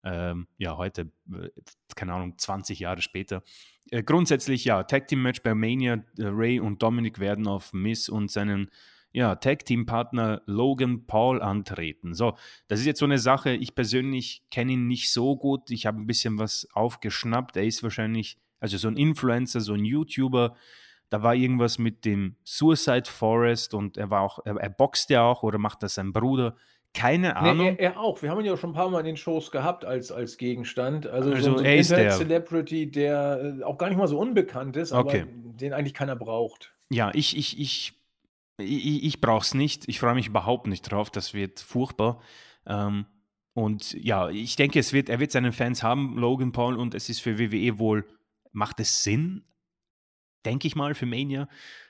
ähm, ja, heute, äh, keine Ahnung, 20 Jahre später. Äh, grundsätzlich, ja, Tag Team Match bei Mania, äh, Ray und Dominic werden auf Miss und seinen ja, Tag Team Partner Logan Paul antreten. So, das ist jetzt so eine Sache, ich persönlich kenne ihn nicht so gut, ich habe ein bisschen was aufgeschnappt, er ist wahrscheinlich, also so ein Influencer, so ein YouTuber, da war irgendwas mit dem Suicide Forest und er war auch, er, er boxt ja auch oder macht das sein Bruder. Keine Ahnung. Nee, er, er, auch. Wir haben ihn ja schon ein paar Mal in den Shows gehabt als, als Gegenstand. Also, also so, so er ist der Celebrity, der äh, auch gar nicht mal so unbekannt ist, okay. aber den eigentlich keiner braucht. Ja, ich, ich, ich, ich, ich brauche es nicht. Ich freue mich überhaupt nicht drauf. Das wird furchtbar. Ähm, und ja, ich denke, es wird, er wird seine Fans haben, Logan Paul, und es ist für WWE wohl, macht es Sinn, denke ich mal, für Mania.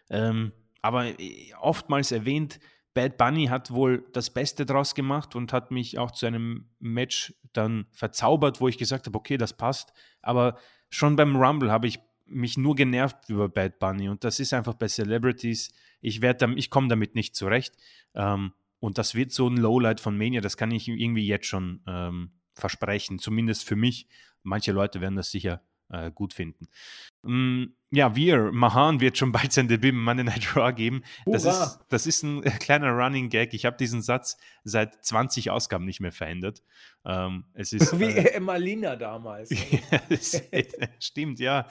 Ähm, aber äh, oftmals erwähnt, Bad Bunny hat wohl das Beste draus gemacht und hat mich auch zu einem Match dann verzaubert, wo ich gesagt habe, okay, das passt. Aber schon beim Rumble habe ich mich nur genervt über Bad Bunny und das ist einfach bei Celebrities. Ich ich komme damit nicht zurecht. Ähm, und das wird so ein Lowlight von Mania, das kann ich irgendwie jetzt schon ähm, versprechen, zumindest für mich. Manche Leute werden das sicher äh, gut finden. Mm, ja, wir, Mahan wird schon bald sein Debüt im Monday Night Raw geben. Das ist, das ist ein kleiner Running Gag. Ich habe diesen Satz seit 20 Ausgaben nicht mehr verändert. Ähm, es ist, Wie äh, Emmalina damals. stimmt, ja.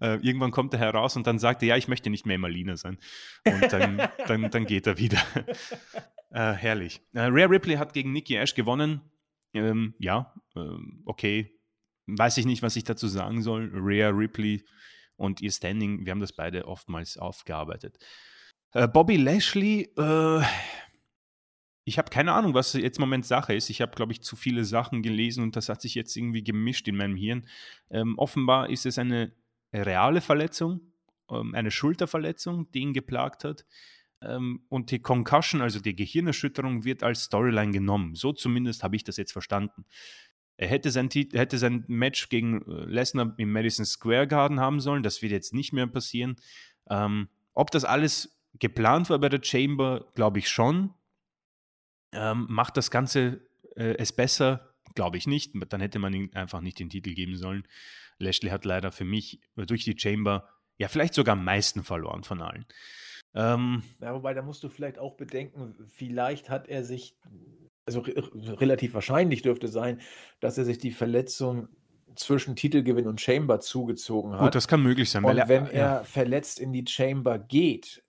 Äh, irgendwann kommt er heraus und dann sagt er, ja, ich möchte nicht mehr Emmalina sein. Und dann, dann, dann geht er wieder. Äh, herrlich. Äh, Rare Ripley hat gegen Nikki Ash gewonnen. Ähm, ja, ähm, okay, weiß ich nicht, was ich dazu sagen soll. Rhea Ripley und ihr Standing, wir haben das beide oftmals aufgearbeitet. Äh, Bobby Lashley, äh, ich habe keine Ahnung, was jetzt im Moment Sache ist. Ich habe, glaube ich, zu viele Sachen gelesen und das hat sich jetzt irgendwie gemischt in meinem Hirn. Ähm, offenbar ist es eine reale Verletzung, ähm, eine Schulterverletzung, die ihn geplagt hat. Ähm, und die Concussion, also die Gehirnerschütterung, wird als Storyline genommen. So zumindest habe ich das jetzt verstanden. Er hätte sein, hätte sein Match gegen äh, Lesnar im Madison Square Garden haben sollen. Das wird jetzt nicht mehr passieren. Ähm, ob das alles geplant war bei der Chamber, glaube ich schon. Ähm, macht das Ganze äh, es besser? Glaube ich nicht. Dann hätte man ihm einfach nicht den Titel geben sollen. Lashley hat leider für mich durch die Chamber ja vielleicht sogar am meisten verloren von allen. Ähm, ja, wobei, da musst du vielleicht auch bedenken, vielleicht hat er sich also re relativ wahrscheinlich dürfte sein, dass er sich die Verletzung zwischen Titelgewinn und Chamber zugezogen hat. Gut, das kann möglich sein. Und er, wenn er ja. verletzt in die Chamber geht,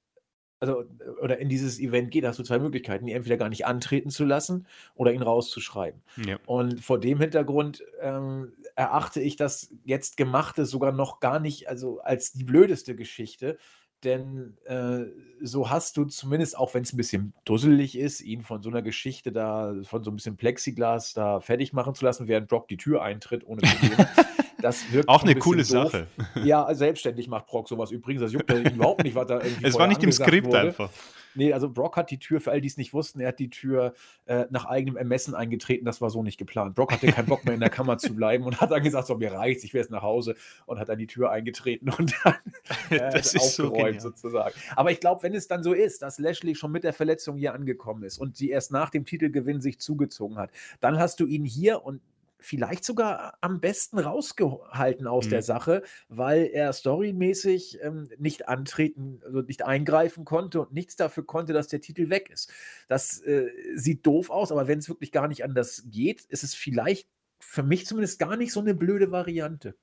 also oder in dieses Event geht, hast du zwei Möglichkeiten, ihn entweder gar nicht antreten zu lassen oder ihn rauszuschreiben. Ja. Und vor dem Hintergrund ähm, erachte ich das jetzt Gemachte sogar noch gar nicht, also als die blödeste Geschichte, denn äh, so hast du zumindest, auch wenn es ein bisschen dusselig ist, ihn von so einer Geschichte da, von so ein bisschen Plexiglas da fertig machen zu lassen, während Brock die Tür eintritt ohne Probleme. Das wirkt auch eine coole doof. Sache. Ja, selbstständig macht Brock sowas übrigens. Das juckt er überhaupt nicht, was da irgendwie Es war nicht im Skript wurde. einfach. Nee, also Brock hat die Tür, für all die es nicht wussten, er hat die Tür äh, nach eigenem Ermessen eingetreten. Das war so nicht geplant. Brock hatte keinen Bock mehr in der Kammer zu bleiben und hat dann gesagt: So, mir reicht's, ich will jetzt nach Hause und hat dann die Tür eingetreten und dann äh, das ist aufgeräumt so sozusagen. Aber ich glaube, wenn es dann so ist, dass Lashley schon mit der Verletzung hier angekommen ist und sie erst nach dem Titelgewinn sich zugezogen hat, dann hast du ihn hier und vielleicht sogar am besten rausgehalten aus der Mhm. Sache, weil er storymäßig ähm, nicht antreten, also nicht eingreifen konnte und nichts dafür konnte, dass der Titel weg ist. Das äh, sieht doof aus, aber wenn es wirklich gar nicht anders geht, ist es vielleicht für mich zumindest gar nicht so eine blöde Variante.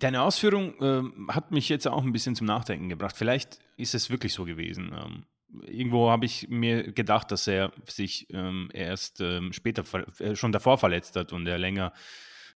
Deine Ausführung ähm, hat mich jetzt auch ein bisschen zum Nachdenken gebracht. Vielleicht ist es wirklich so gewesen. Ähm, irgendwo habe ich mir gedacht, dass er sich ähm, erst ähm, später, äh, schon davor verletzt hat und er länger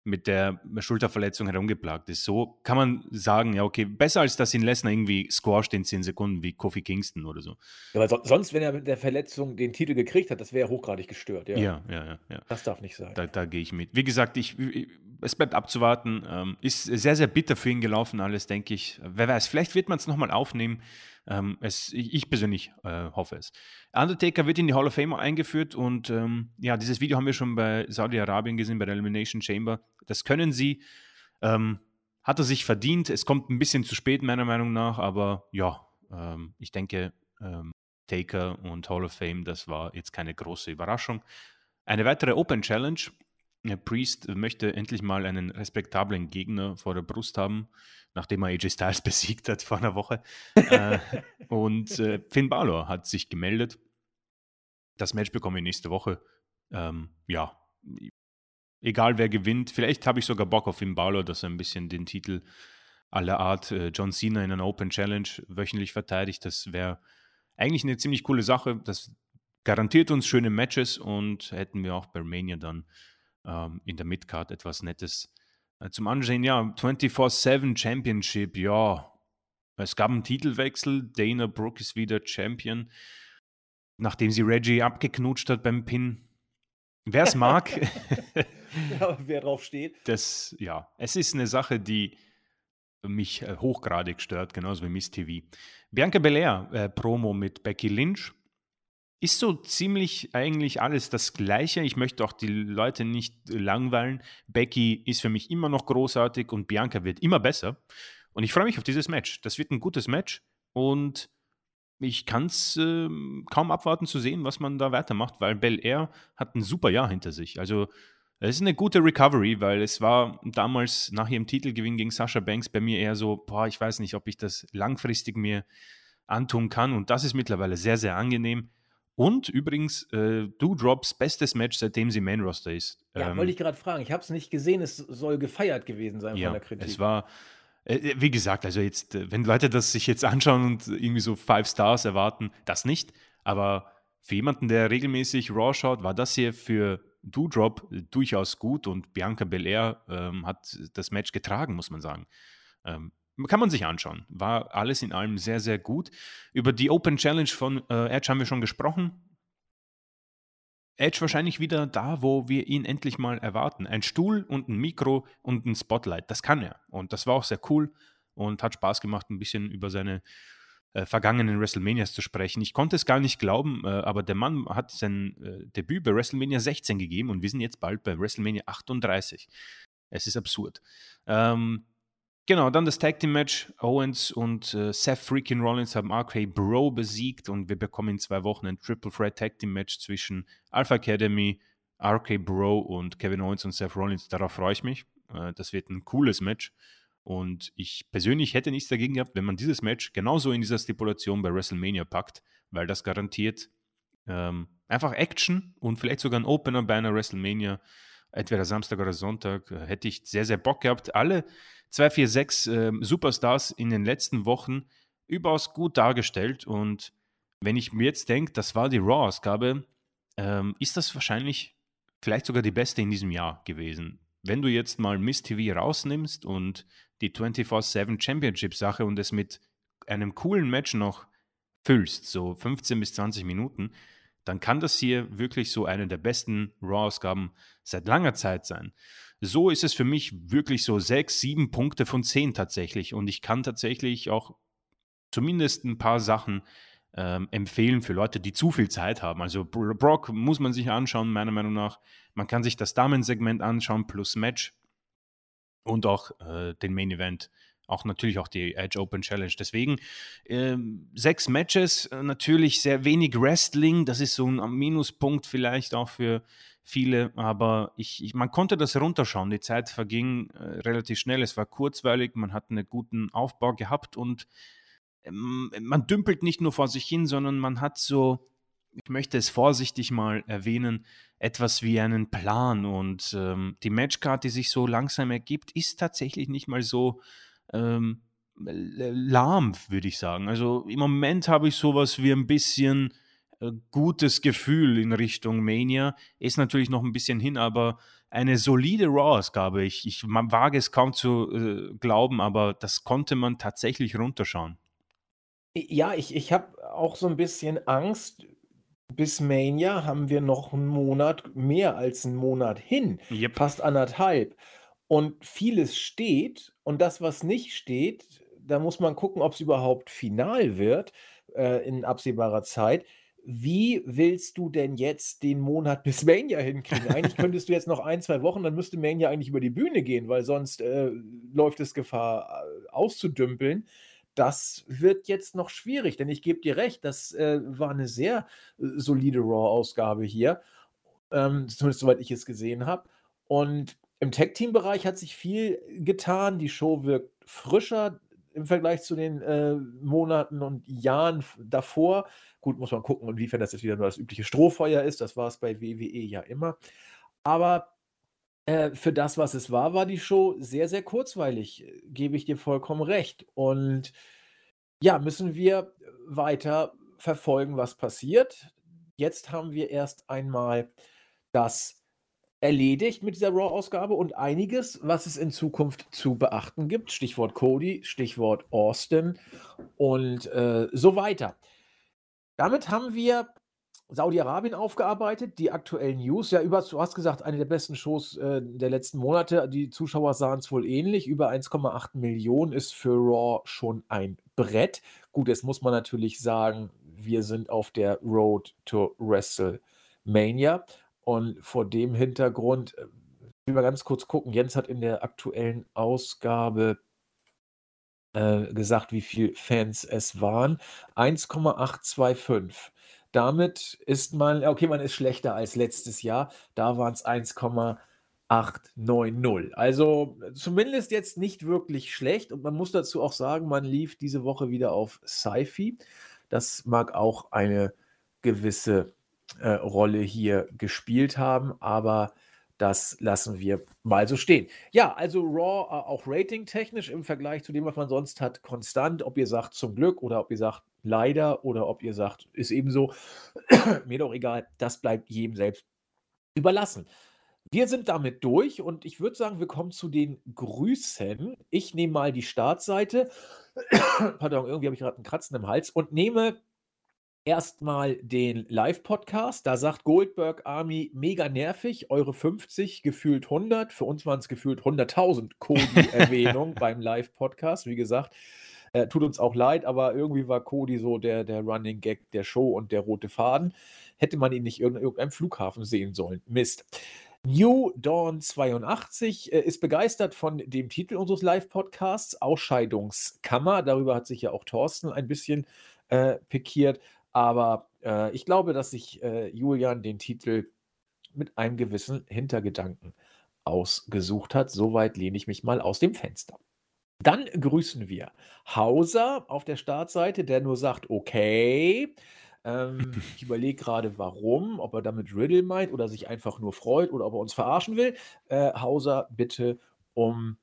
mit der Schulterverletzung herumgeplagt ist. So kann man sagen, ja, okay, besser als dass ihn Lesnar irgendwie squasht in 10 Sekunden wie Kofi Kingston oder so. Ja, weil so, sonst, wenn er mit der Verletzung den Titel gekriegt hat, das wäre hochgradig gestört. Ja. Ja, ja, ja. ja. Das darf nicht sein. Da, da gehe ich mit. Wie gesagt, ich, ich- es bleibt abzuwarten. Ähm, ist sehr, sehr bitter für ihn gelaufen, alles, denke ich. Wer weiß, vielleicht wird man es nochmal aufnehmen. Ähm, es, ich, ich persönlich äh, hoffe es. Undertaker wird in die Hall of Fame eingeführt und ähm, ja, dieses Video haben wir schon bei Saudi-Arabien gesehen, bei der Elimination Chamber. Das können sie. Ähm, hat er sich verdient. Es kommt ein bisschen zu spät, meiner Meinung nach, aber ja, ähm, ich denke, ähm, Taker und Hall of Fame, das war jetzt keine große Überraschung. Eine weitere Open Challenge. Der Priest möchte endlich mal einen respektablen Gegner vor der Brust haben, nachdem er AJ Styles besiegt hat vor einer Woche. äh, und äh, Finn Balor hat sich gemeldet. Das Match bekommen wir nächste Woche. Ähm, ja, egal wer gewinnt. Vielleicht habe ich sogar Bock auf Finn Balor, dass er ein bisschen den Titel aller Art äh, John Cena in einer Open Challenge wöchentlich verteidigt. Das wäre eigentlich eine ziemlich coole Sache. Das garantiert uns schöne Matches und hätten wir auch bei Mania dann ähm, in der Midcard etwas Nettes äh, zum Ansehen. Ja, 24-7 Championship, ja. Es gab einen Titelwechsel. Dana Brooke ist wieder Champion, nachdem sie Reggie abgeknutscht hat beim Pin. Wer es mag, Ja, wer drauf steht. das, ja, es ist eine Sache, die mich äh, hochgradig stört, genauso wie Miss TV. Bianca Belair, äh, Promo mit Becky Lynch, ist so ziemlich eigentlich alles das Gleiche. Ich möchte auch die Leute nicht langweilen. Becky ist für mich immer noch großartig und Bianca wird immer besser. Und ich freue mich auf dieses Match. Das wird ein gutes Match und ich kann es ähm, kaum abwarten zu sehen, was man da weitermacht, weil Bel Air hat ein super Jahr hinter sich. Also es ist eine gute Recovery, weil es war damals nach ihrem Titelgewinn gegen Sasha Banks bei mir eher so, boah, ich weiß nicht, ob ich das langfristig mir antun kann. Und das ist mittlerweile sehr, sehr angenehm. Und übrigens, äh, Doudrops bestes Match, seitdem sie Main Roster ist. Ja, Ähm, wollte ich gerade fragen. Ich habe es nicht gesehen. Es soll gefeiert gewesen sein ja, von der Kritik. es war, äh, wie gesagt, also jetzt, äh, wenn Leute das sich jetzt anschauen und irgendwie so Five Stars erwarten, das nicht. Aber für jemanden, der regelmäßig Raw schaut, war das hier für Doudrop äh, durchaus gut und Bianca Belair ähm, hat das Match getragen, muss man sagen. Ähm, kann man sich anschauen. War alles in allem sehr, sehr gut. Über die Open Challenge von äh, Edge haben wir schon gesprochen. Edge wahrscheinlich wieder da, wo wir ihn endlich mal erwarten. Ein Stuhl und ein Mikro und ein Spotlight. Das kann er. Und das war auch sehr cool und hat Spaß gemacht, ein bisschen über seine äh, vergangenen WrestleManias zu sprechen. Ich konnte es gar nicht glauben, äh, aber der Mann hat sein äh, Debüt bei WrestleMania 16 gegeben und wir sind jetzt bald bei WrestleMania 38. Es ist absurd. Ähm, Genau, dann das Tag Team Match. Owens und äh, Seth Freaking Rollins haben RK Bro besiegt und wir bekommen in zwei Wochen ein Triple Threat Tag Team Match zwischen Alpha Academy, RK Bro und Kevin Owens und Seth Rollins. Darauf freue ich mich. Äh, das wird ein cooles Match. Und ich persönlich hätte nichts dagegen gehabt, wenn man dieses Match genauso in dieser Stipulation bei WrestleMania packt, weil das garantiert ähm, einfach Action und vielleicht sogar ein Opener bei einer WrestleMania, entweder Samstag oder Sonntag, äh, hätte ich sehr, sehr Bock gehabt. Alle 246 äh, Superstars in den letzten Wochen überaus gut dargestellt. Und wenn ich mir jetzt denke, das war die Raw-Ausgabe, ähm, ist das wahrscheinlich vielleicht sogar die beste in diesem Jahr gewesen. Wenn du jetzt mal Miss TV rausnimmst und die 24-7 Championship-Sache und es mit einem coolen Match noch füllst, so 15 bis 20 Minuten, dann kann das hier wirklich so eine der besten Raw-Ausgaben seit langer Zeit sein. So ist es für mich wirklich so sechs, sieben Punkte von zehn tatsächlich. Und ich kann tatsächlich auch zumindest ein paar Sachen ähm, empfehlen für Leute, die zu viel Zeit haben. Also Brock muss man sich anschauen, meiner Meinung nach. Man kann sich das Damensegment anschauen plus Match und auch äh, den Main Event. Auch natürlich auch die Edge Open Challenge. Deswegen ähm, sechs Matches, äh, natürlich sehr wenig Wrestling. Das ist so ein Minuspunkt vielleicht auch für viele, aber ich, ich, man konnte das runterschauen. Die Zeit verging äh, relativ schnell, es war kurzweilig, man hat einen guten Aufbau gehabt und ähm, man dümpelt nicht nur vor sich hin, sondern man hat so, ich möchte es vorsichtig mal erwähnen, etwas wie einen Plan und ähm, die Matchcard, die sich so langsam ergibt, ist tatsächlich nicht mal so ähm, lahm, würde ich sagen. Also im Moment habe ich sowas wie ein bisschen äh, gutes Gefühl in Richtung Mania. Ist natürlich noch ein bisschen hin, aber eine solide Raw-Ausgabe. Ich, ich wage es kaum zu äh, glauben, aber das konnte man tatsächlich runterschauen. Ja, ich, ich habe auch so ein bisschen Angst. Bis Mania haben wir noch einen Monat, mehr als einen Monat hin. Yep. Fast anderthalb. Und vieles steht und das, was nicht steht, da muss man gucken, ob es überhaupt final wird äh, in absehbarer Zeit. Wie willst du denn jetzt den Monat bis Mania hinkriegen? Eigentlich könntest du jetzt noch ein, zwei Wochen, dann müsste Mania eigentlich über die Bühne gehen, weil sonst äh, läuft es Gefahr äh, auszudümpeln. Das wird jetzt noch schwierig, denn ich gebe dir recht, das äh, war eine sehr äh, solide Raw-Ausgabe hier, ähm, zumindest soweit ich es gesehen habe. Und im Tag-Team-Bereich hat sich viel getan. Die Show wirkt frischer im Vergleich zu den äh, Monaten und Jahren davor. Gut, muss man gucken, inwiefern das jetzt wieder nur das übliche Strohfeuer ist. Das war es bei WWE ja immer. Aber äh, für das, was es war, war die Show sehr, sehr kurzweilig. Gebe ich dir vollkommen recht. Und ja, müssen wir weiter verfolgen, was passiert. Jetzt haben wir erst einmal das erledigt mit dieser Raw-Ausgabe und einiges, was es in Zukunft zu beachten gibt. Stichwort Cody, Stichwort Austin und äh, so weiter. Damit haben wir Saudi-Arabien aufgearbeitet, die aktuellen News. Ja, über, du hast gesagt, eine der besten Shows äh, der letzten Monate. Die Zuschauer sahen es wohl ähnlich. Über 1,8 Millionen ist für Raw schon ein Brett. Gut, jetzt muss man natürlich sagen, wir sind auf der Road to WrestleMania. Und vor dem Hintergrund, äh, will mal ganz kurz gucken. Jens hat in der aktuellen Ausgabe äh, gesagt, wie viele Fans es waren. 1,825. Damit ist man, okay, man ist schlechter als letztes Jahr. Da waren es 1,890. Also zumindest jetzt nicht wirklich schlecht. Und man muss dazu auch sagen, man lief diese Woche wieder auf Sci-Fi. Das mag auch eine gewisse äh, Rolle hier gespielt haben, aber das lassen wir mal so stehen. Ja, also Raw äh, auch ratingtechnisch im Vergleich zu dem, was man sonst hat, konstant. Ob ihr sagt zum Glück oder ob ihr sagt leider oder ob ihr sagt, ist ebenso, mir doch egal, das bleibt jedem selbst überlassen. Wir sind damit durch und ich würde sagen, wir kommen zu den Grüßen. Ich nehme mal die Startseite. Pardon, irgendwie habe ich gerade einen Kratzen im Hals und nehme erstmal den Live-Podcast. Da sagt Goldberg Army mega nervig, eure 50 gefühlt 100. Für uns waren es gefühlt 100.000 Cody-Erwähnungen beim Live-Podcast. Wie gesagt, äh, tut uns auch leid, aber irgendwie war Cody so der, der Running Gag der Show und der rote Faden. Hätte man ihn nicht in irgendeinem Flughafen sehen sollen. Mist. New Dawn 82 äh, ist begeistert von dem Titel unseres Live-Podcasts, Ausscheidungskammer. Darüber hat sich ja auch Thorsten ein bisschen äh, pikiert. Aber äh, ich glaube, dass sich äh, Julian den Titel mit einem gewissen Hintergedanken ausgesucht hat. Soweit lehne ich mich mal aus dem Fenster. Dann grüßen wir Hauser auf der Startseite, der nur sagt, okay. Ähm, ich überlege gerade, warum, ob er damit Riddle meint oder sich einfach nur freut oder ob er uns verarschen will. Äh, Hauser, bitte um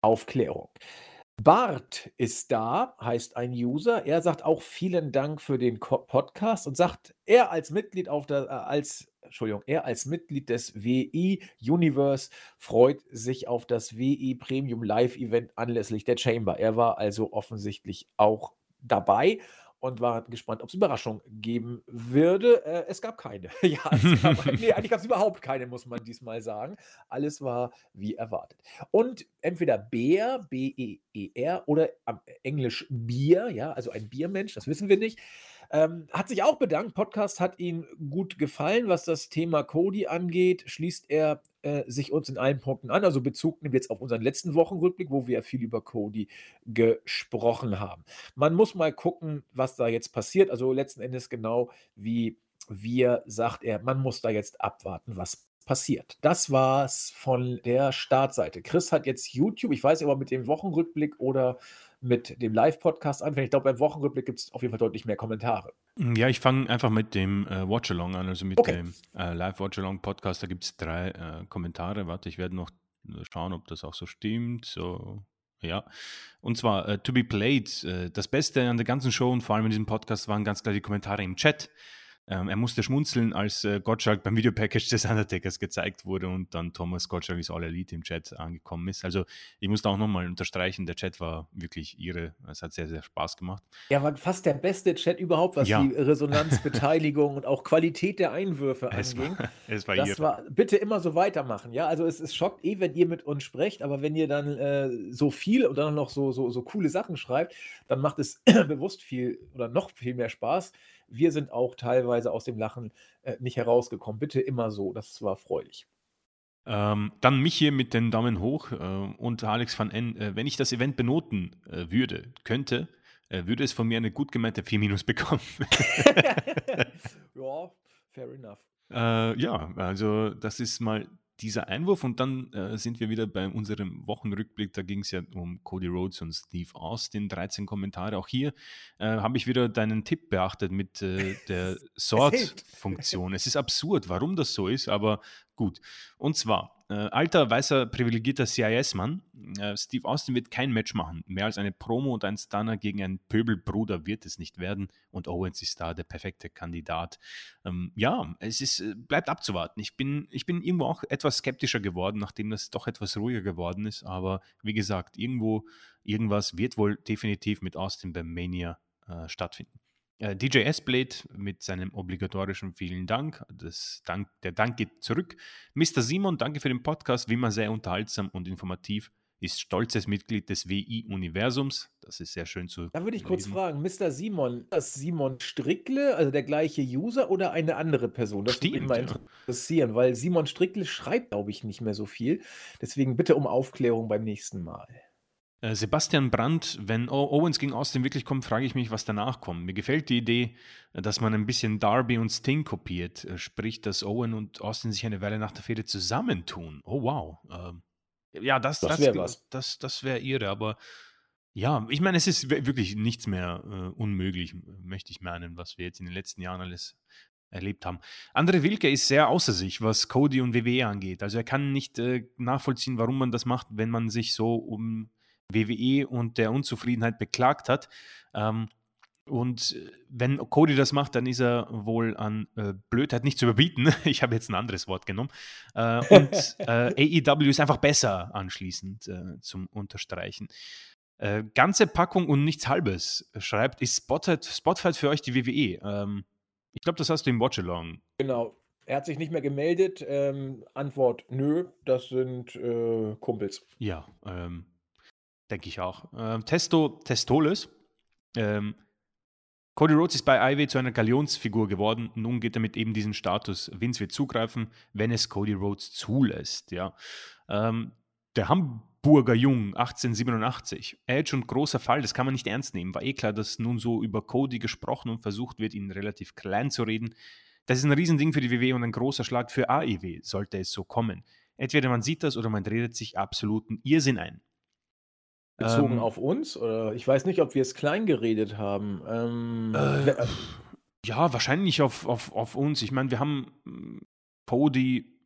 Aufklärung. Bart ist da, heißt ein User. Er sagt auch vielen Dank für den Podcast und sagt, er als Mitglied auf der, äh, als Entschuldigung, er als Mitglied des WI Universe freut sich auf das WI Premium Live Event anlässlich der Chamber. Er war also offensichtlich auch dabei und war gespannt, ob es Überraschung geben würde. Äh, es gab keine. ja, es gab, nee, eigentlich gab es überhaupt keine, muss man diesmal sagen. Alles war wie erwartet. Und entweder Bär, B-E-E-R, oder am Englisch Bier, ja, also ein Biermensch, das wissen wir nicht. Ähm, hat sich auch bedankt. Podcast hat ihm gut gefallen, was das Thema Cody angeht. Schließt er äh, sich uns in allen Punkten an. Also Bezug nimmt jetzt auf unseren letzten Wochenrückblick, wo wir ja viel über Cody gesprochen haben. Man muss mal gucken, was da jetzt passiert. Also letzten Endes genau wie wir, sagt er, man muss da jetzt abwarten, was passiert. Das war's von der Startseite. Chris hat jetzt YouTube, ich weiß nicht, ob er mit dem Wochenrückblick oder mit dem Live-Podcast anfängt. Ich glaube, beim Wochenrückblick gibt es auf jeden Fall deutlich mehr Kommentare. Ja, ich fange einfach mit dem äh, Watchalong an, also mit Okay. dem äh, Live-Watchalong-Podcast. Da gibt es drei äh, Kommentare. Warte, ich werde noch äh, schauen, ob das auch so stimmt. So, ja. Und zwar, äh, To Be Played. Äh, das Beste an der ganzen Show und vor allem in diesem Podcast waren ganz klar die Kommentare im Chat. Ähm, er musste schmunzeln, als äh, Gottschalk beim Videopackage des Undertakers gezeigt wurde und dann Thomas Gottschalk ist All Elite im Chat angekommen ist. Also ich muss da auch nochmal unterstreichen, der Chat war wirklich irre. Es hat sehr, sehr Spaß gemacht. Ja, war fast der beste Chat überhaupt, was Ja. die Resonanz, Beteiligung und auch Qualität der Einwürfe Es anging. war, es war Das irre. war, bitte immer so weitermachen, ja. Also es, es schockt eh, wenn ihr mit uns sprecht, aber wenn ihr dann äh, so viel und dann noch so, so, so coole Sachen schreibt, dann macht es bewusst viel oder noch viel mehr Spaß. Wir sind auch teilweise aus dem Lachen äh, nicht herausgekommen. Bitte immer so, das war freudig. Ähm, dann mich hier mit den Daumen hoch äh, und Alex van N. Äh, wenn ich das Event benoten äh, würde, könnte, äh, würde es von mir eine gut gemeinte 4 Minus bekommen. ja, fair enough. äh, ja, also das ist mal dieser Einwurf und dann äh, sind wir wieder bei unserem Wochenrückblick. Da ging es ja um Cody Rhodes und Steve Austin, 13 Kommentare. Auch hier äh, habe ich wieder deinen Tipp beachtet mit äh, der. Sort-Funktion. Es ist absurd, warum das so ist, aber gut. Und zwar, äh, alter, weißer, privilegierter CIS-Mann, äh, Steve Austin wird kein Match machen. Mehr als eine Promo und ein Stunner gegen einen Pöbelbruder wird es nicht werden. Und Owens ist da der perfekte Kandidat. Ähm, ja, es ist, äh, bleibt abzuwarten. Ich bin, ich bin irgendwo auch etwas skeptischer geworden, nachdem das doch etwas ruhiger geworden ist. Aber wie gesagt, irgendwo, irgendwas wird wohl definitiv mit Austin beim Mania äh, stattfinden. Äh, DJ S-Blade mit seinem obligatorischen vielen Dank. Das Dank. Der Dank geht zurück. Mr. Simon, danke für den Podcast. Wie immer sehr unterhaltsam und informativ. Ist stolzes Mitglied des WI-Universums. Das ist sehr schön zu Da würde ich kurz lesen. fragen, Mr. Simon, ist das Simon Strickle, also der gleiche User oder eine andere Person? Das würde mich Stimmt, mal ja. interessieren, weil Simon Strickle schreibt, glaube ich, nicht mehr so viel. Deswegen bitte um Aufklärung beim nächsten Mal. Äh, Sebastian Brandt, wenn Owens gegen Austin wirklich kommt, frage ich mich, was danach kommt. Mir gefällt die Idee, äh, dass man ein bisschen Darby und Sting kopiert, äh, sprich, dass Owen und Austin sich eine Weile nach der Fehde zusammentun. Oh wow. Ähm, ja, das, Das das, wär gl- was. das, das wäre irre, aber ja, ich meine, es ist wir- wirklich nichts mehr äh, unmöglich, möchte ich meinen, was wir jetzt in den letzten Jahren alles erlebt haben. Andre Wilke ist sehr außer sich, was Cody und WWE angeht. Also er kann nicht äh, nachvollziehen, warum man das macht, wenn man sich so um WWE und der Unzufriedenheit beklagt hat. Ähm, und äh, wenn Cody das macht, dann ist er wohl an äh, Blödheit nicht zu überbieten. Ich habe jetzt ein anderes Wort genommen. Äh, und äh, AEW ist einfach besser anschließend äh, zum Unterstreichen. Äh, ganze Packung und nichts Halbes schreibt, ist Spotfight, Spotfight für euch die WWE? Ähm, ich glaube, das hast du im Watchalong. Genau. Er hat sich nicht mehr gemeldet. Ähm, Antwort: Nö, das sind Kumpels. Ja, ähm, denke ich auch. Ähm, Testo Testoles. Ähm, Cody Rhodes ist bei IW zu einer Galionsfigur geworden. Nun geht er mit eben diesem Status. Vince wird zugreifen, wenn es Cody Rhodes zulässt. Ja. Ähm, der Hamburger Jung, 1887. Edge und großer Fall, das kann man nicht ernst nehmen. War eh klar, dass nun so über Cody gesprochen und versucht wird, ihn relativ klein zu reden. Das ist ein Riesending für die WWE und ein großer Schlag für AEW, sollte es so kommen. Entweder man sieht das oder man redet sich absoluten Irrsinn ein. Bezogen Ähm, auf uns? Oder ich weiß nicht, ob wir es klein geredet haben. Ähm, Äh, äh, Ja, wahrscheinlich auf, auf, auf uns. Ich meine, wir haben mm, Cody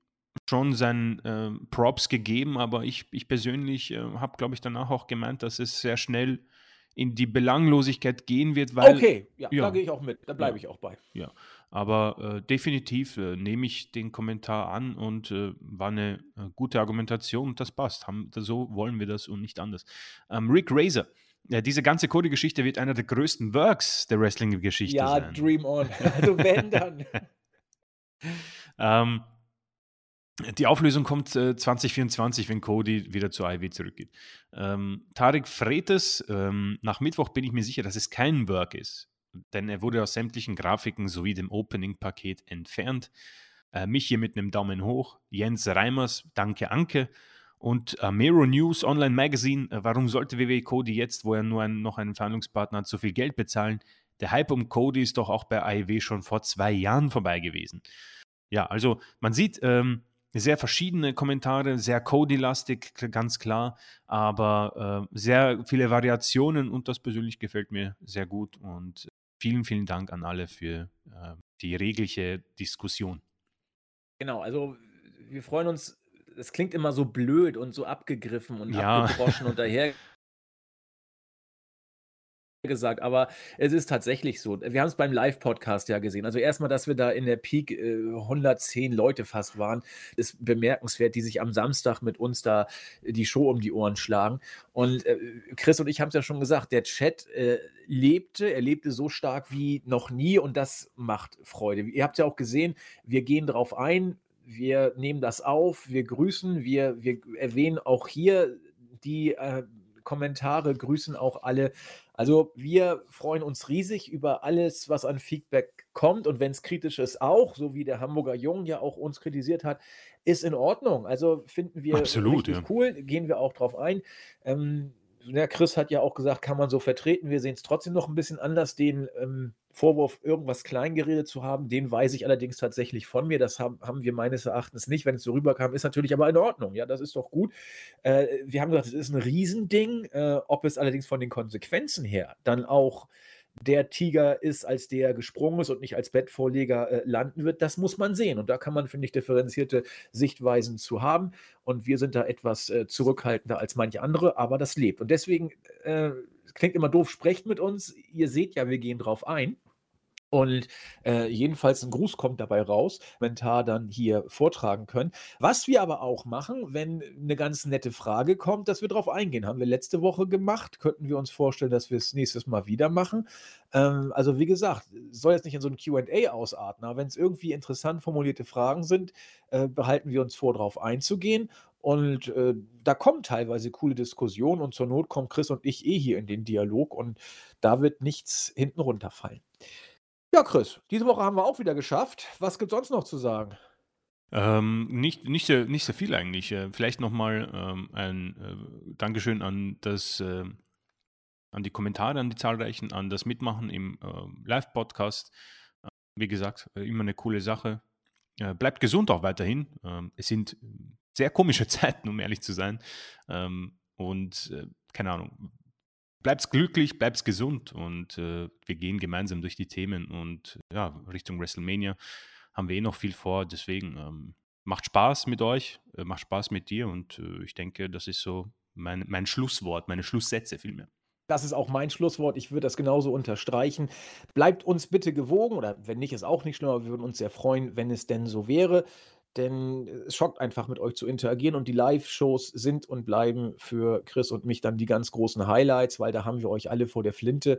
schon seinen ähm, Props gegeben, aber ich, ich persönlich äh, habe, glaube ich, danach auch gemeint, dass es sehr schnell in die Belanglosigkeit gehen wird, weil. okay, ja, ja. da gehe ich auch mit. Da bleibe Ja. ich auch bei. Aber äh, definitiv äh, nehme ich den Kommentar an und äh, war eine äh, gute Argumentation und das passt. Haben, so wollen wir das und nicht anders. Ähm, Rick Razor. Ja, diese ganze Cody-Geschichte wird einer der größten Works der Wrestling-Geschichte Ja, sein. Dream on. Also wenn dann. Ähm, die Auflösung kommt äh, 2024, wenn Cody wieder zur IW zurückgeht. Ähm, Tarek Fretes, ähm, nach Mittwoch bin ich mir sicher, dass es kein Work ist, denn er wurde aus sämtlichen Grafiken sowie dem Opening-Paket entfernt. Äh, mich hier mit einem Daumen hoch. Jens Reimers, danke Anke. Und Amero News Online Magazine, äh, warum sollte WWE Cody jetzt, wo er nur ein, noch einen Verhandlungspartner hat, so viel Geld bezahlen? der Hype um Cody ist doch auch bei AEW schon vor zwei Jahren vorbei gewesen. Ja, also man sieht ähm, sehr verschiedene Kommentare, sehr Cody-lastig, ganz klar, aber äh, sehr viele Variationen und das persönlich gefällt mir sehr gut und vielen, vielen Dank an alle für äh, die regliche Diskussion. Genau, also wir freuen uns, es klingt immer so blöd und so abgegriffen und Ja. abgedroschen und daher gesagt, aber es ist tatsächlich so. Wir haben es beim Live-Podcast ja gesehen. Also erstmal, dass wir da in der Peak äh, 110 Leute fast waren, ist bemerkenswert, die sich am Samstag mit uns da die Show um die Ohren schlagen. Und äh, Chris und ich haben es ja schon gesagt, der Chat äh, lebte, er lebte so stark wie noch nie und das macht Freude. Ihr habt ja auch gesehen, wir gehen drauf ein, wir nehmen das auf, wir grüßen, wir, wir erwähnen auch hier die äh, Kommentare, grüßen auch alle. Also wir freuen uns riesig über alles, was an Feedback kommt und wenn es kritisch ist auch, so wie der Hamburger Jung ja auch uns kritisiert hat, ist in Ordnung. Also finden wir Absolut, richtig ja. cool, gehen wir auch drauf ein. Ähm, ja, Chris hat ja auch gesagt, kann man so vertreten. Wir sehen es trotzdem noch ein bisschen anders, den ähm, Vorwurf, irgendwas kleingeredet zu haben, den weiß ich allerdings tatsächlich von mir. Das haben, haben wir meines Erachtens nicht. Wenn es so rüberkam, ist natürlich aber in Ordnung. Ja, das ist doch gut. Äh, wir haben gesagt, es ist ein Riesending. Äh, ob es allerdings von den Konsequenzen her dann auch der Tiger ist, als der gesprungen ist und nicht als Bettvorleger äh, landen wird, das muss man sehen. Und da kann man, finde ich, differenzierte Sichtweisen zu haben. Und wir sind da etwas äh, zurückhaltender als manche andere, aber das lebt. Und deswegen äh, klingt immer doof, sprecht mit uns. Ihr seht ja, wir gehen drauf ein. Und äh, jedenfalls ein Gruß kommt dabei raus, Kommentar dann hier vortragen können. Was wir aber auch machen, wenn eine ganz nette Frage kommt, dass wir darauf eingehen. Haben wir letzte Woche gemacht, könnten wir uns vorstellen, dass wir es nächstes Mal wieder machen. Ähm, also wie gesagt, soll jetzt nicht in so ein QA ausarten, aber wenn es irgendwie interessant formulierte Fragen sind, äh, behalten wir uns vor, darauf einzugehen. Und äh, da kommen teilweise coole Diskussionen und zur Not kommen Chris und ich eh hier in den Dialog und da wird nichts hinten runterfallen. Ja, Chris, diese Woche haben wir auch wieder geschafft. Was gibt es sonst noch zu sagen? Ähm, nicht, nicht, sehr, nicht sehr viel eigentlich. Äh, vielleicht nochmal ähm, ein äh, Dankeschön an das, äh, an die Kommentare, an die zahlreichen, an das Mitmachen im äh, Live-Podcast. Äh, wie gesagt, äh, immer eine coole Sache. Bleibt gesund auch weiterhin. Ähm, es sind sehr komische Zeiten, um ehrlich zu sein. Ähm, und keine Ahnung, bleibt's glücklich, bleibt's gesund und äh, wir gehen gemeinsam durch die Themen und ja, Richtung WrestleMania haben wir eh noch viel vor. Deswegen ähm, macht Spaß mit euch, äh, macht Spaß mit dir und äh, ich denke, das ist so mein, mein Schlusswort, meine Schlusssätze vielmehr. Das ist auch mein Schlusswort. Ich würde das genauso unterstreichen. Bleibt uns bitte gewogen oder wenn nicht, ist auch nicht schlimm, aber wir würden uns sehr freuen, wenn es denn so wäre. Denn es schockt einfach mit euch zu interagieren und die Live-Shows sind und bleiben für Chris und mich dann die ganz großen Highlights, weil da haben wir euch alle vor der Flinte.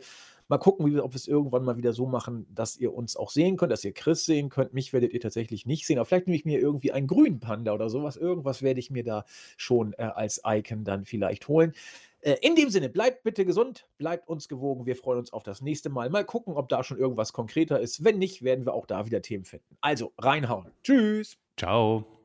Mal gucken, wie wir, ob wir es irgendwann mal wieder so machen, dass ihr uns auch sehen könnt, dass ihr Chris sehen könnt. Mich werdet ihr tatsächlich nicht sehen, aber vielleicht nehme ich mir irgendwie einen grünen Panda oder sowas. Irgendwas werde ich mir da schon äh, als Icon dann vielleicht holen. Äh, in dem Sinne, bleibt bitte gesund, bleibt uns gewogen. Wir freuen uns auf das nächste Mal. Mal gucken, ob da schon irgendwas konkreter ist. Wenn nicht, werden wir auch da wieder Themen finden. Also reinhauen. Tschüss. Ciao.